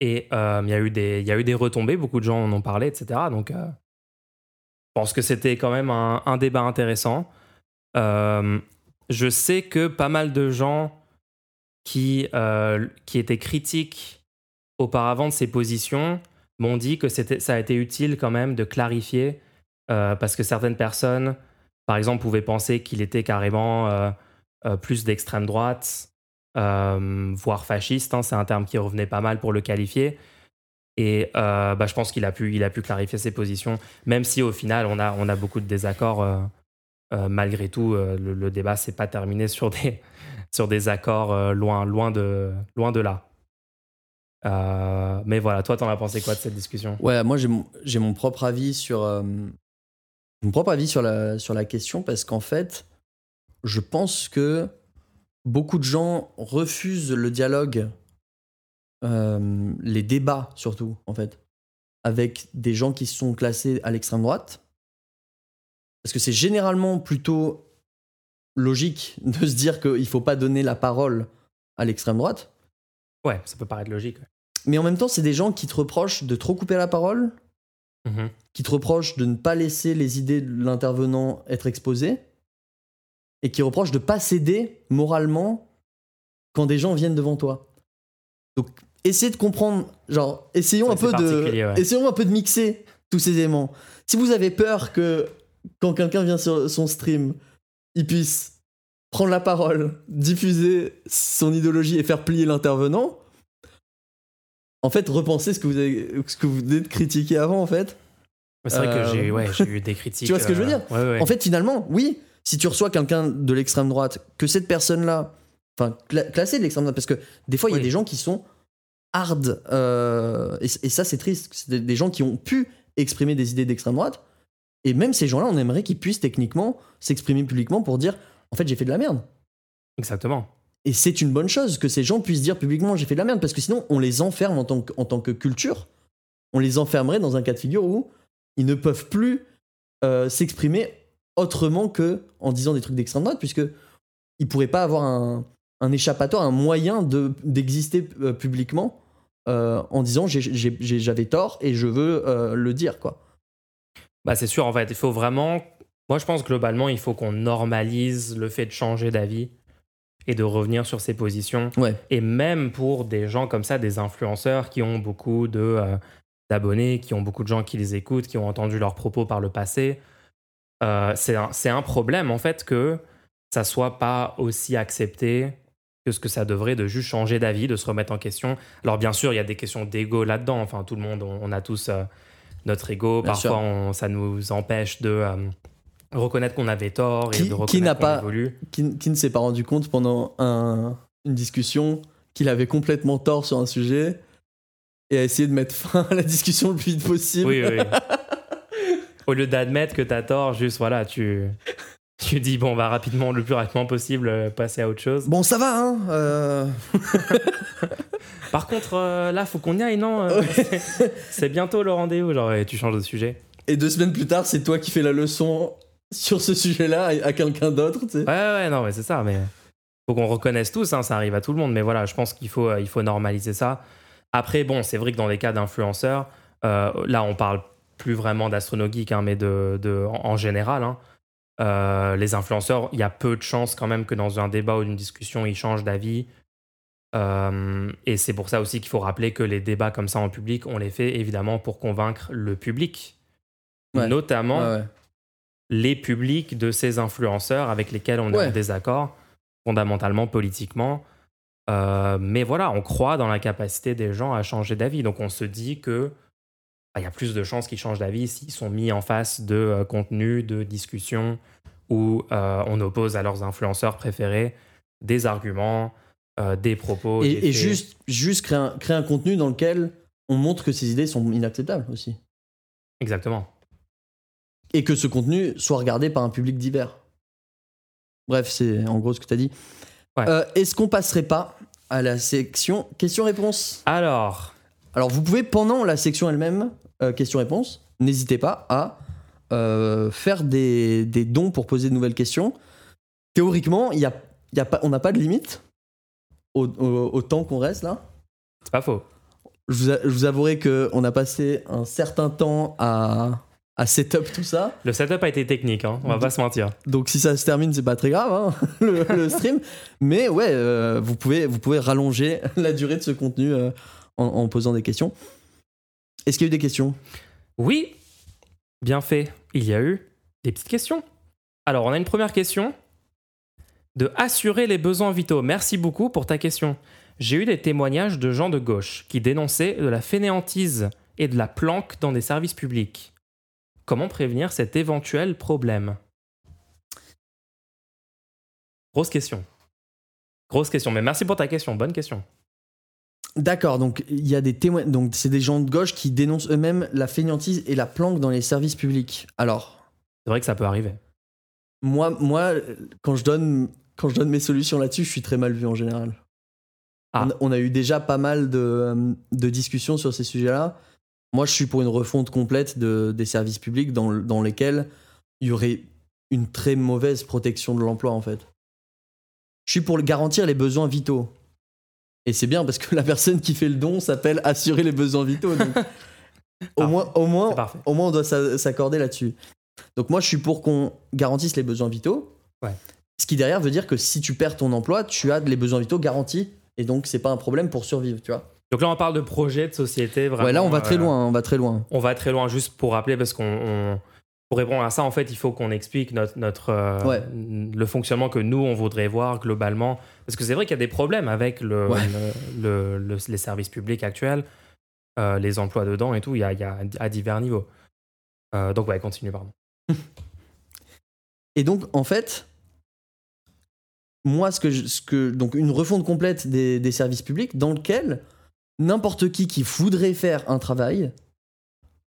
Et il y, a eu des- retombées, beaucoup de gens en ont parlé, etc. Donc, je pense que c'était quand même un, débat intéressant. Je sais que pas mal de gens qui, euh, qui étaient critiques auparavant de ses positions m'ont dit que ça a été utile quand même de clarifier, euh, parce que certaines personnes, par exemple, pouvaient penser qu'il était carrément euh, plus d'extrême droite, voire fasciste. hein, c'est un terme qui revenait pas mal pour le qualifier. Et bah, je pense qu'il a, pu, il a pu clarifier ses positions, même si au final, on a, on a beaucoup de désaccords. Euh, malgré tout, euh, le, débat s'est pas terminé sur des, sur des accords euh, loin, loin, de, loin de là. Mais voilà, toi, t'en as pensé quoi de cette discussion? Ouais, moi j'ai mon, propre avis sur mon propre avis sur la sur la question parce qu'en fait, je pense que beaucoup de gens refusent le dialogue, les débats surtout en fait, avec des gens qui sont classés à l'extrême droite, parce que c'est généralement plutôt logique de se dire qu'il faut pas donner la parole à l'extrême droite. Ouais, ça peut paraître logique. ouais. Mais en même temps, c'est des gens qui te reprochent de trop couper la parole, Mhm. qui te reprochent de ne pas laisser les idées de l'intervenant être exposées, et qui reprochent de pas céder moralement quand des gens viennent devant toi. Donc, essayez de comprendre, genre, essayons un peu de, ouais. essayons un peu de mixer tous ces éléments. Si vous avez peur que quand quelqu'un vient sur son stream, il puisse prendre la parole, diffuser son idéologie et faire plier l'intervenant, en fait, repensez ce que vous avez, ce que vous venez de critiquer avant, en fait. C'est vrai que Euh, j'ai ouais, eu des critiques. Tu vois ce que je veux euh, dire? ouais, ouais. En fait, finalement, oui, si tu reçois quelqu'un de l'extrême droite, que cette personne-là, enfin, cla- classée de l'extrême droite, parce que des fois, il y a des gens qui sont hard, euh, et, et ça, c'est triste. C'est des, des gens qui ont pu exprimer des idées d'extrême droite, et même ces gens-là, on aimerait qu'ils puissent techniquement s'exprimer publiquement pour dire, en fait, j'ai fait de la merde. Exactement. Et c'est une bonne chose que ces gens puissent dire publiquement j'ai fait de la merde, parce que sinon on les enferme en tant que, en tant que culture, on les enfermerait dans un cas de figure où ils ne peuvent plus euh, s'exprimer autrement que en disant des trucs d'extrême droite, puisque ils pourraient pas avoir un, un échappatoire, un moyen de d'exister euh, publiquement euh, en disant j'ai- j'ai- j'ai- j'avais tort et je veux le dire quoi. Bah, c'est sûr, en fait, il faut vraiment. Moi, je pense globalement, il faut qu'on normalise le fait de changer d'avis et de revenir sur ses positions. Ouais. Et même pour des gens comme ça, des influenceurs qui ont beaucoup de, euh, d'abonnés, qui ont beaucoup de gens qui les écoutent, qui ont entendu leurs propos par le passé, euh, c'est, un, c'est un problème, en fait, que ça soit pas aussi accepté que ce que ça devrait de juste changer d'avis, de se remettre en question. Alors, bien sûr, il y a des questions d'ego là-dedans. Enfin, tout le monde, on, on a tous euh, notre ego. Bien Parfois, on- ça nous empêche de, euh, reconnaître qu'on avait tort et Qui- de qui reconnaître n'a qu'on pas- évolue. qui, qui ne s'est pas rendu compte pendant un- une discussion qu'il avait complètement tort sur un sujet et a essayé de mettre fin à la discussion le plus vite possible. Oui, oui. Au lieu d'admettre que t'as tort, juste voilà, tu, tu dis bon, on va rapidement, le plus rapidement possible, euh, passer à autre chose. Bon, ça va, hein euh, Par contre, euh, là, faut qu'on y aille, non euh, c'est- C'est bientôt le rendez-vous, genre, et tu changes de sujet. Et deux semaines plus tard, c'est toi qui fais la leçon sur ce sujet-là à, quelqu'un d'autre, tu sais. Ouais, ouais, non, mais c'est ça, mais faut qu'on reconnaisse tous, hein, ça arrive à tout le monde, mais voilà, je pense qu'il faut, il faut normaliser ça. Après, bon, c'est vrai que dans les cas d'influenceurs, là, on parle plus vraiment d'astronogeek, hein, mais de, de, en, en général, hein, euh, les influenceurs, il y a peu de chances quand même que dans un débat ou une discussion, ils changent d'avis. Euh, et c'est pour ça aussi qu'il faut rappeler que les débats comme ça en public, on les fait évidemment pour convaincre le public, Ouais. notamment Ouais, ouais. les publics de ces influenceurs avec lesquels on est en désaccord, fondamentalement, politiquement. Euh, mais voilà, on croit dans la capacité des gens à changer d'avis. Donc on se dit que il y a plus de chances qu'ils changent d'avis s'ils sont mis en face de euh, contenus, de discussions où euh, on oppose à leurs influenceurs préférés des arguments, euh, des propos. des Et, juste, juste créer, un, créer un contenu dans lequel on montre que ces idées sont inacceptables aussi. Exactement. Et que ce contenu soit regardé par un public divers. Bref, c'est en gros ce que tu as dit. Ouais. Est-ce qu'on passerait pas à la section questions-réponses Alors, Alors, vous pouvez, pendant la section elle-même, euh, questions-réponses, n'hésitez pas à euh, faire des, des dons pour poser de nouvelles questions. Théoriquement, il y a, y a pas, on n'a pas de limite au, au- au temps qu'on reste là. c'est pas faux. Je vous, a- je vous avouerai qu'on a passé un certain temps à, à setup tout ça. Le setup a été technique, hein, on va pas se mentir. Donc si ça se termine, c'est pas très grave, hein, le, le stream. Mais ouais, euh, vous, pouvez, vous pouvez rallonger la durée de ce contenu euh, en, posant des questions. Est-ce qu'il y a eu des questions? Oui, bien fait. Il y a eu des petites questions. Alors, on a une première question de assurer les besoins vitaux. Merci beaucoup pour ta question. J'ai eu des témoignages de gens de gauche qui dénonçaient de la fainéantise et de la planque dans des services publics. Comment prévenir cet éventuel problème? Grosse question. Grosse question, mais merci pour ta question, bonne question. D'accord, donc il y a des témoins, donc c'est des gens de gauche qui dénoncent eux-mêmes la fainéantise et la planque dans les services publics. Alors, C'est vrai que ça peut arriver. moi, moi quand, je donne, quand je donne mes solutions là-dessus, je suis très mal vu en général. Ah. On, a- on a eu déjà pas mal de, euh, de discussions sur ces sujets-là. Moi, je suis pour une refonte complète de, des services publics dans, dans lesquels il y aurait une très mauvaise protection de l'emploi, en fait. Je suis pour le garantir les besoins vitaux. Et c'est bien parce que la personne qui fait le don s'appelle assurer les besoins vitaux. donc au, Parfait. moins, au, moins, au moins, on doit s'a- s'accorder là-dessus. Donc moi, je suis pour qu'on garantisse les besoins vitaux. Ouais. Ce qui derrière veut dire que si tu perds ton emploi, tu as les besoins vitaux garantis. Et donc, c'est pas un problème pour survivre, tu vois. Donc là, on parle de projet, de société, vraiment. ouais, là, on va très euh, loin, on va très loin. On va très loin, juste pour rappeler, parce qu'on. Pour répondre à ça, en fait, il faut qu'on explique notre, notre, euh, Ouais. le fonctionnement que nous, on voudrait voir globalement. Parce que c'est vrai qu'il y a des problèmes avec le, Ouais. le- le- le- les services publics actuels, euh, les emplois dedans et tout, il y a, il y a à divers niveaux. Euh, donc, ouais, continue, pardon. Et donc, en fait, moi, ce que, je- ce que donc une refonte complète des, des services publics dans lequel n'importe qui qui voudrait faire un travail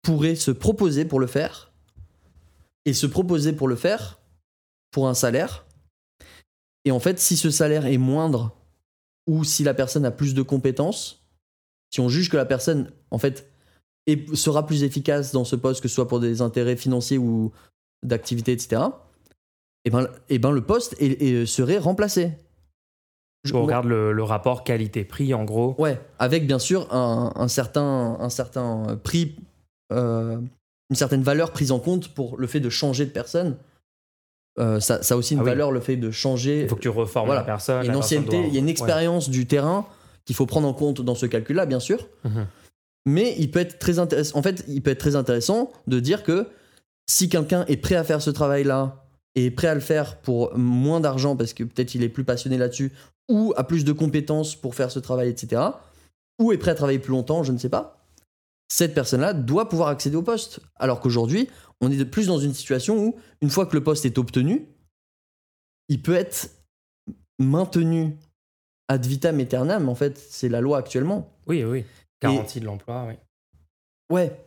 pourrait se proposer pour le faire et se proposer pour le faire pour un salaire. Et en fait, si ce salaire est moindre ou si la personne a plus de compétences, si on juge que la personne, en fait, est- sera plus efficace dans ce poste, que ce soit pour des intérêts financiers ou d'activité, etc., et ben, et ben le poste est- est- serait remplacé. Je- On regarde le, le rapport qualité-prix, en gros. Ouais, avec bien sûr un, un certain, un certain prix, euh, une certaine valeur prise en compte pour le fait de changer de personne. Euh, ça, ça a aussi une Ah oui. valeur, le fait de changer. Il faut que tu reformes Voilà. la personne. Il y a la une ancienneté, il y a une Ouais. expérience du terrain qu'il faut prendre en compte dans ce calcul-là, bien sûr. Mhm. Mais il peut être très intéressant. En fait, il peut être très intéressant de dire que si quelqu'un est prêt à faire ce travail-là et est prêt à le faire pour moins d'argent parce que peut-être il est plus passionné là-dessus ou a plus de compétences pour faire ce travail, etc. Ou est prêt à travailler plus longtemps, je ne sais pas. Cette personne-là doit pouvoir accéder au poste. Alors qu'aujourd'hui, on est de plus dans une situation où, une fois que le poste est obtenu, il peut être maintenu ad vitam aeternam. En fait, c'est la loi actuellement. Oui, oui. Garantie de l'emploi, oui. Ouais.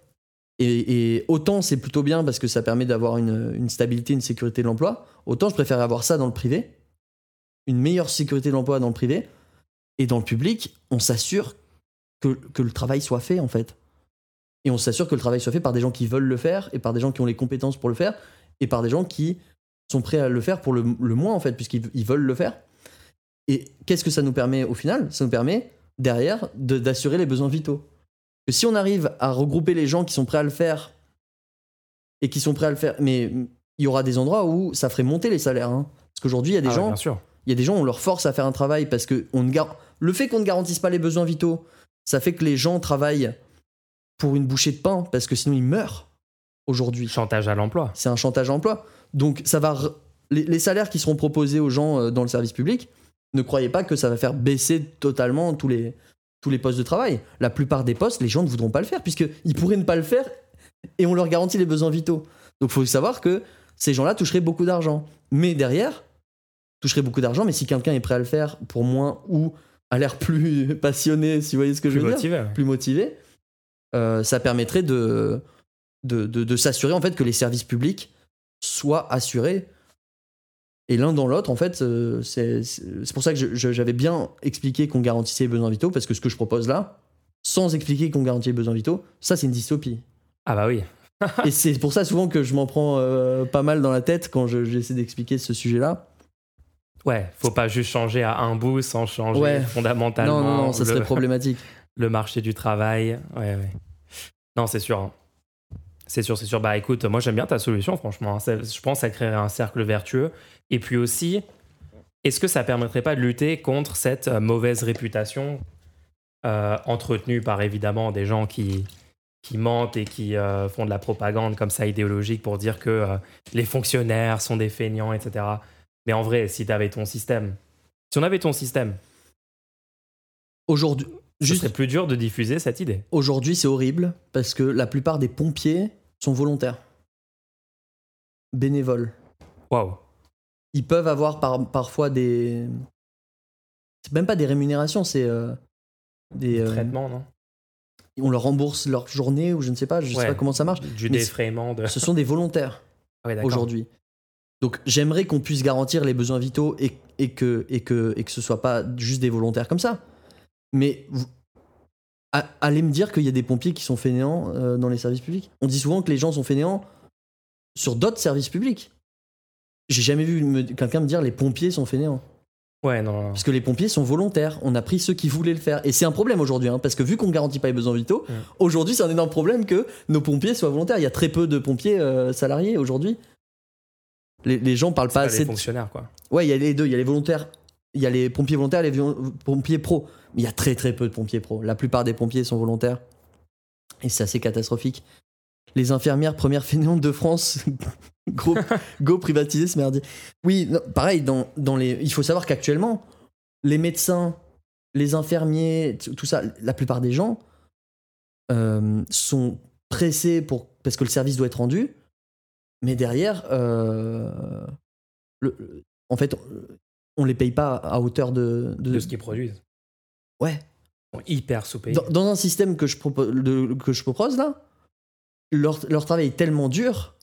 Et, et autant c'est plutôt bien parce que ça permet d'avoir une, une stabilité, une sécurité de l'emploi, autant je préfère avoir ça dans le privé, une meilleure sécurité de l'emploi dans le privé, et dans le public, on s'assure que, que le travail soit fait en fait. Et on s'assure que le travail soit fait par des gens qui veulent le faire, et par des gens qui ont les compétences pour le faire, et par des gens qui sont prêts à le faire pour le, le moins en fait, puisqu'ils ils veulent le faire. Et qu'est-ce que ça nous permet au final? Ça nous permet derrière de- d'assurer les besoins vitaux. Que si on arrive à regrouper les gens qui sont prêts à le faire et qui sont prêts à le faire, mais il y aura des endroits où ça ferait monter les salaires. hein. Parce qu'aujourd'hui, il y a des Ah gens, il y a des gens, on leur force à faire un travail parce que on ne gar- le fait qu'on ne garantisse pas les besoins vitaux, ça fait que les gens travaillent pour une bouchée de pain parce que sinon ils meurent aujourd'hui. Chantage à l'emploi. C'est un chantage à emploi. Donc ça va les, les salaires qui seront proposés aux gens euh, dans le service public, ne croyez pas que ça va faire baisser totalement tous les tous les postes de travail. La plupart des postes, les gens ne voudront pas le faire puisqu'ils pourraient ne pas le faire et on leur garantit les besoins vitaux. Donc il faut savoir que ces gens-là toucheraient beaucoup d'argent. Mais derrière, toucheraient beaucoup d'argent, mais si quelqu'un est prêt à le faire pour moins ou a l'air plus passionné, si vous voyez ce que Plus je veux dire, plus motivé, euh, ça permettrait de, de, de- de s'assurer en fait que les services publics soient assurés. Et l'un dans l'autre, en fait, euh, c'est pour ça que j'avais bien expliqué qu'on garantissait les besoins vitaux, parce que ce que je propose là, sans expliquer qu'on garantit les besoins vitaux, ça c'est une dystopie. Ah bah oui. Et c'est pour ça souvent que je m'en prends euh, pas mal dans la tête quand je- j'essaie d'expliquer ce sujet-là. Ouais, faut pas juste changer à un bout sans changer Ouais. fondamentalement Non, non, non, ça le, serait problématique. Le marché du travail. Ouais, ouais. Non, c'est sûr. hein. C'est sûr, c'est sûr. Bah écoute, moi j'aime bien ta solution, franchement. hein. Je pense que ça créerait un cercle vertueux. Et puis aussi, est-ce que ça permettrait pas de lutter contre cette euh, mauvaise réputation euh, entretenue par évidemment des gens qui, qui mentent et qui euh, font de la propagande comme ça idéologique pour dire que les fonctionnaires sont des feignants, etc. Mais en vrai, si tu avais ton système, si on avait ton système, Aujourd'hui, ce juste serait plus dur de diffuser cette idée. Aujourd'hui, c'est horrible parce que la plupart des pompiers sont volontaires, bénévoles. Waouh. Ils peuvent avoir par- parfois des. C'est même pas des rémunérations, c'est euh, des. euh, Traitement, non? on leur rembourse leur journée ou je ne sais pas, je sais Ouais. pas comment ça marche. Du défraiement de. Ce sont des volontaires ouais, aujourd'hui. Donc j'aimerais qu'on puisse garantir les besoins vitaux et, et, que, et, que, et que ce soit pas juste des volontaires comme ça. Mais vous- allez me dire qu'il y a des pompiers qui sont fainéants euh, dans les services publics. On dit souvent que les gens sont fainéants sur d'autres services publics. J'ai jamais vu quelqu'un me dire les pompiers sont fainéants. Ouais, non, non. Parce que les pompiers sont volontaires. On a pris ceux qui voulaient le faire. Et c'est un problème aujourd'hui, hein, parce que vu qu'on ne garantit pas les besoins vitaux, aujourd'hui c'est un énorme problème que nos pompiers soient volontaires. Il y a très peu de pompiers euh, salariés aujourd'hui. Les, les gens parlent pas pas assez. les de- fonctionnaires, quoi. Ouais, il y a les deux. Il y a les volontaires, il y a les pompiers volontaires, les pompiers pros. Mais il y a très très peu de pompiers pros. La plupart des pompiers sont volontaires. Et c'est assez catastrophique. Les infirmières, première fainéante de France. go, privatiser ce merdier. Oui, pareil, dans, dans les, il faut savoir qu'actuellement, les médecins, les infirmiers, tout ça, la plupart des gens euh, sont pressés pour, parce que le service doit être rendu. Mais derrière, euh, le- en fait, on les paye pas à hauteur de. de- De ce qu'ils produisent. Ouais. Ils sont hyper sous-payés. Dans, dans un système que je, propose, de- que je propose là, leur, leur travail est tellement dur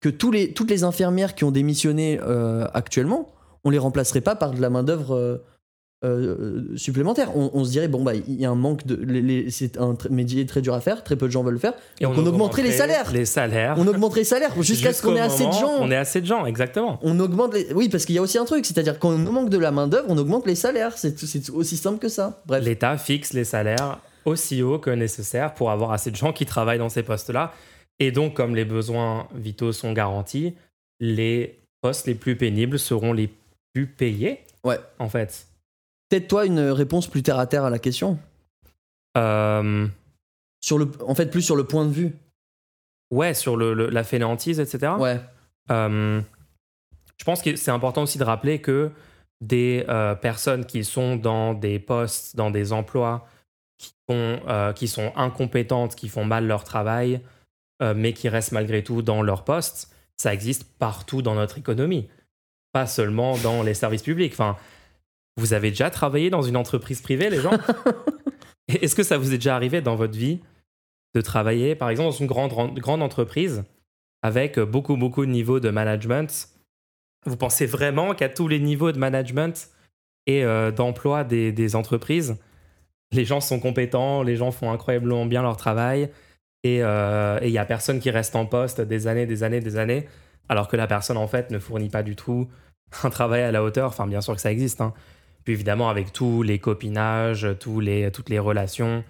que tous les, toutes les infirmières qui ont démissionné euh, actuellement, on les remplacerait pas par de la main-d'œuvre euh, euh, supplémentaire. On, on se dirait, bon, bah, il y a un manque de. c'est un métier très dur à faire, très peu de gens veulent le faire. Et donc on augmenterait les salaires. Les salaires. On augmenterait les salaires jusqu'à ce qu'on ait assez de gens. On ait assez de gens, exactement. On augmente les... Oui, parce qu'il y a aussi un truc, c'est-à-dire qu'on manque de la main-d'œuvre, on augmente les salaires. C'est c'est aussi simple que ça. Bref. L'État fixe les salaires aussi haut que nécessaire pour avoir assez de gens qui travaillent dans ces postes-là. Et donc, comme les besoins vitaux sont garantis, les postes les plus pénibles seront les plus payés. Ouais. En fait. Peut-être toi une réponse plus terre à terre à la question. Euh, Sur le, en fait, plus sur le point de vue. ouais, sur le, le- la fainéantise, etc. Ouais. Euh, je pense que c'est important aussi de rappeler que des euh, personnes qui sont dans des postes, dans des emplois qui euh, qui sont incompétentes, qui font mal leur travail, mais qui restent malgré tout dans leur poste, ça existe partout dans notre économie, pas seulement dans les services publics. Enfin, vous avez déjà travaillé dans une entreprise privée, les gens Est-ce que ça vous est déjà arrivé dans votre vie de travailler, par exemple, dans une grande, grande entreprise avec beaucoup, beaucoup de niveaux de management? Vous pensez vraiment qu'à tous les niveaux de management et euh, d'emploi des, des entreprises, les gens sont compétents, les gens font incroyablement bien leur travail et il n'y a personne qui reste en poste des années, des années, des années, alors que la personne en fait ne fournit pas du tout un travail à la hauteur? Enfin, bien sûr que ça existe. hein. Puis évidemment, avec tous les copinages, tous les, toutes les relations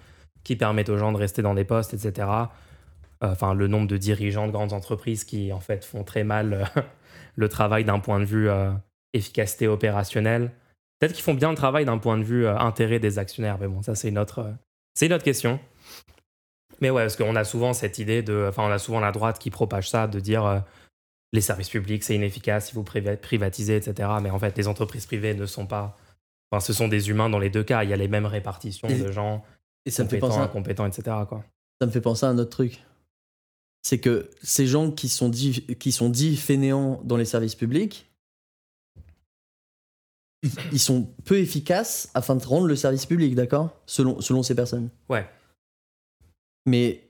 qui permettent aux gens de rester dans des postes, etc. Euh, Enfin, le nombre de dirigeants de grandes entreprises qui en fait font très mal euh, le travail d'un point de vue euh, efficacité opérationnelle. Peut-être qu'ils font bien le travail d'un point de vue intérêt des actionnaires, mais bon, ça c'est une autre, une autre question. Mais ouais, parce qu'on a souvent cette idée de, enfin, on a souvent la droite qui propage ça, de dire les services publics c'est inefficace si vous priva- privatisez, etc. Mais en fait, les entreprises privées ne sont pas, enfin, ce sont des humains dans les deux cas. Il y a les mêmes répartitions Et- de gens Et ça me fait compétents, penser à- incompétents, etc. Quoi. Ça me fait penser à un autre truc. C'est que ces gens qui sont dits, qui sont dits fainéants dans les services publics, ils- ils sont peu efficaces afin de rendre le service public, d'accord selon, selon ces personnes. Ouais. Mais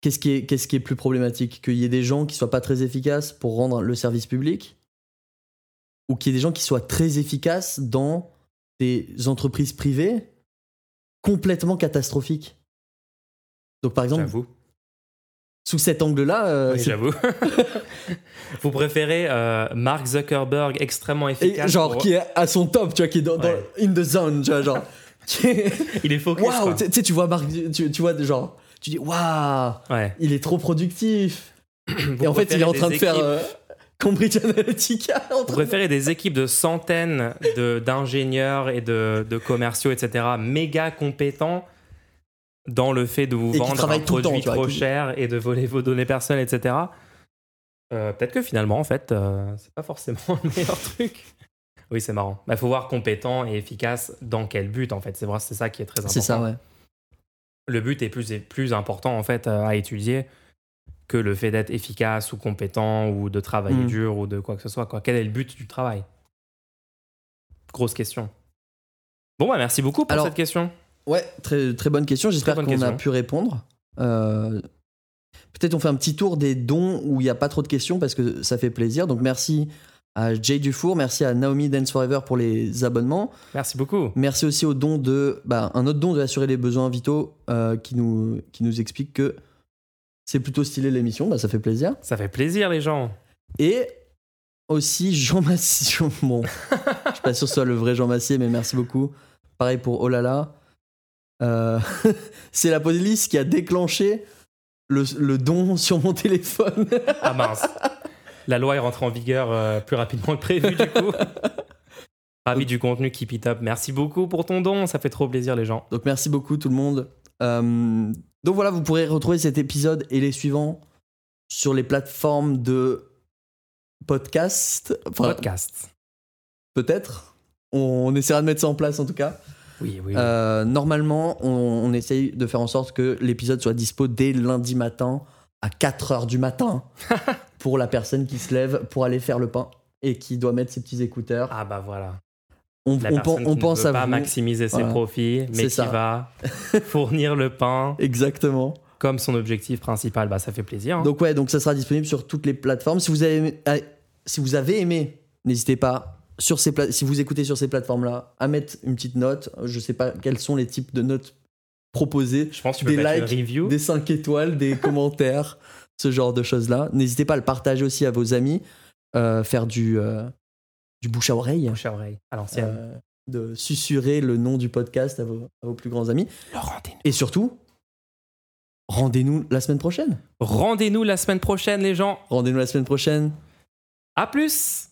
qu'est-ce qui est, qu'est-ce qui est plus problématique? Qu'il y ait des gens qui soient pas très efficaces pour rendre le service public Ou qu'il y ait des gens qui soient très efficaces dans des entreprises privées complètement catastrophiques Donc par exemple, sous cet angle-là, euh, Oui, j'avoue. vous préférez euh, Mark Zuckerberg extrêmement et efficace genre pour- qui est à son top, tu vois, qui est dans, dans- Ouais. in the zone, tu vois, genre. est- Il est focus. Waouh, tu sais, tu vois Marc, tu, tu vois genre, tu dis waouh, Ouais. il est trop productif. Vous et en fait, il est en train de faire euh, Cambridge Analytica. en Vous préférez des équipes de centaines de- d'ingénieurs et de, de commerciaux, etc., méga compétents dans le fait de vous Et vendre un produit temps, vois, trop qui- cher et de voler vos données personnelles, etc. Euh, Peut-être que finalement, en fait, euh, c'est pas forcément le meilleur truc. Oui, c'est marrant. Il faut voir compétent et efficace dans quel but, en fait. C'est vrai, c'est ça qui est très important. C'est ça, ouais. Le but est plus, est plus important, en fait, euh, à étudier que le fait d'être efficace ou compétent ou de travailler Mm. dur ou de quoi que ce soit. Quoi. Quel est le but du travail? Grosse question. Bon, bah, merci beaucoup pour Alors, cette question. Ouais, très, très bonne question. J'espère qu'on a pu répondre. Euh, Peut-être on fait un petit tour des dons où il n'y a pas trop de questions parce que ça fait plaisir. Donc merci à Jay Dufour, merci à Naomi Dance Forever pour les abonnements. Merci beaucoup. Merci aussi au don de bah, un autre don de assurer les besoins vitaux euh, qui, nous, qui nous explique que c'est plutôt stylé l'émission, bah, ça fait plaisir. Ça fait plaisir, les gens. Et aussi Jean Massier. Bon, je suis pas sûr que ce soit le vrai Jean Massier, mais merci beaucoup. Pareil pour Oh là là. Euh, c'est la police qui a déclenché le, le don sur mon téléphone. Ah mince. La loi est rentrée en vigueur euh, plus rapidement que prévu, du coup. Ravi du contenu Keep It Up. Merci beaucoup pour ton don. Ça fait trop plaisir, les gens. Donc merci beaucoup tout le monde. Euh, donc voilà, vous pourrez retrouver cet épisode et les suivants sur les plateformes de podcast. Enfin, Podcast. peut-être. On essaiera de mettre ça en place en tout cas. Oui, oui. oui. Euh, normalement, on, on essaye de faire en sorte que l'épisode soit dispo dès lundi matin à 4h du matin pour la personne qui se lève pour aller faire le pain et qui doit mettre ses petits écouteurs. Ah bah voilà. On, La on, personne pen- qui ne pense veut à pas vous. maximiser ses Voilà. profits, mais qui ça. va fournir le pain Exactement. comme son objectif principal. Bah ça fait plaisir. hein. Donc ouais, donc ça sera disponible sur toutes les plateformes. Si vous avez aimé, ah, si vous avez aimé, n'hésitez pas sur ces si vous écoutez sur ces plateformes là à mettre une petite note. Je sais pas quels sont les types de notes proposées. Je pense que tu des likes, une review. des 5 étoiles, des commentaires, ce genre de choses-là. N'hésitez pas à le partager aussi à vos amis, euh, faire du, euh, du bouche à oreille, Bouche à oreille, euh, de susurrer le nom du podcast à vos, à vos plus grands amis. Et surtout, rendez-nous la semaine prochaine. Rendez-nous la semaine prochaine, les gens. Rendez-nous la semaine prochaine. À plus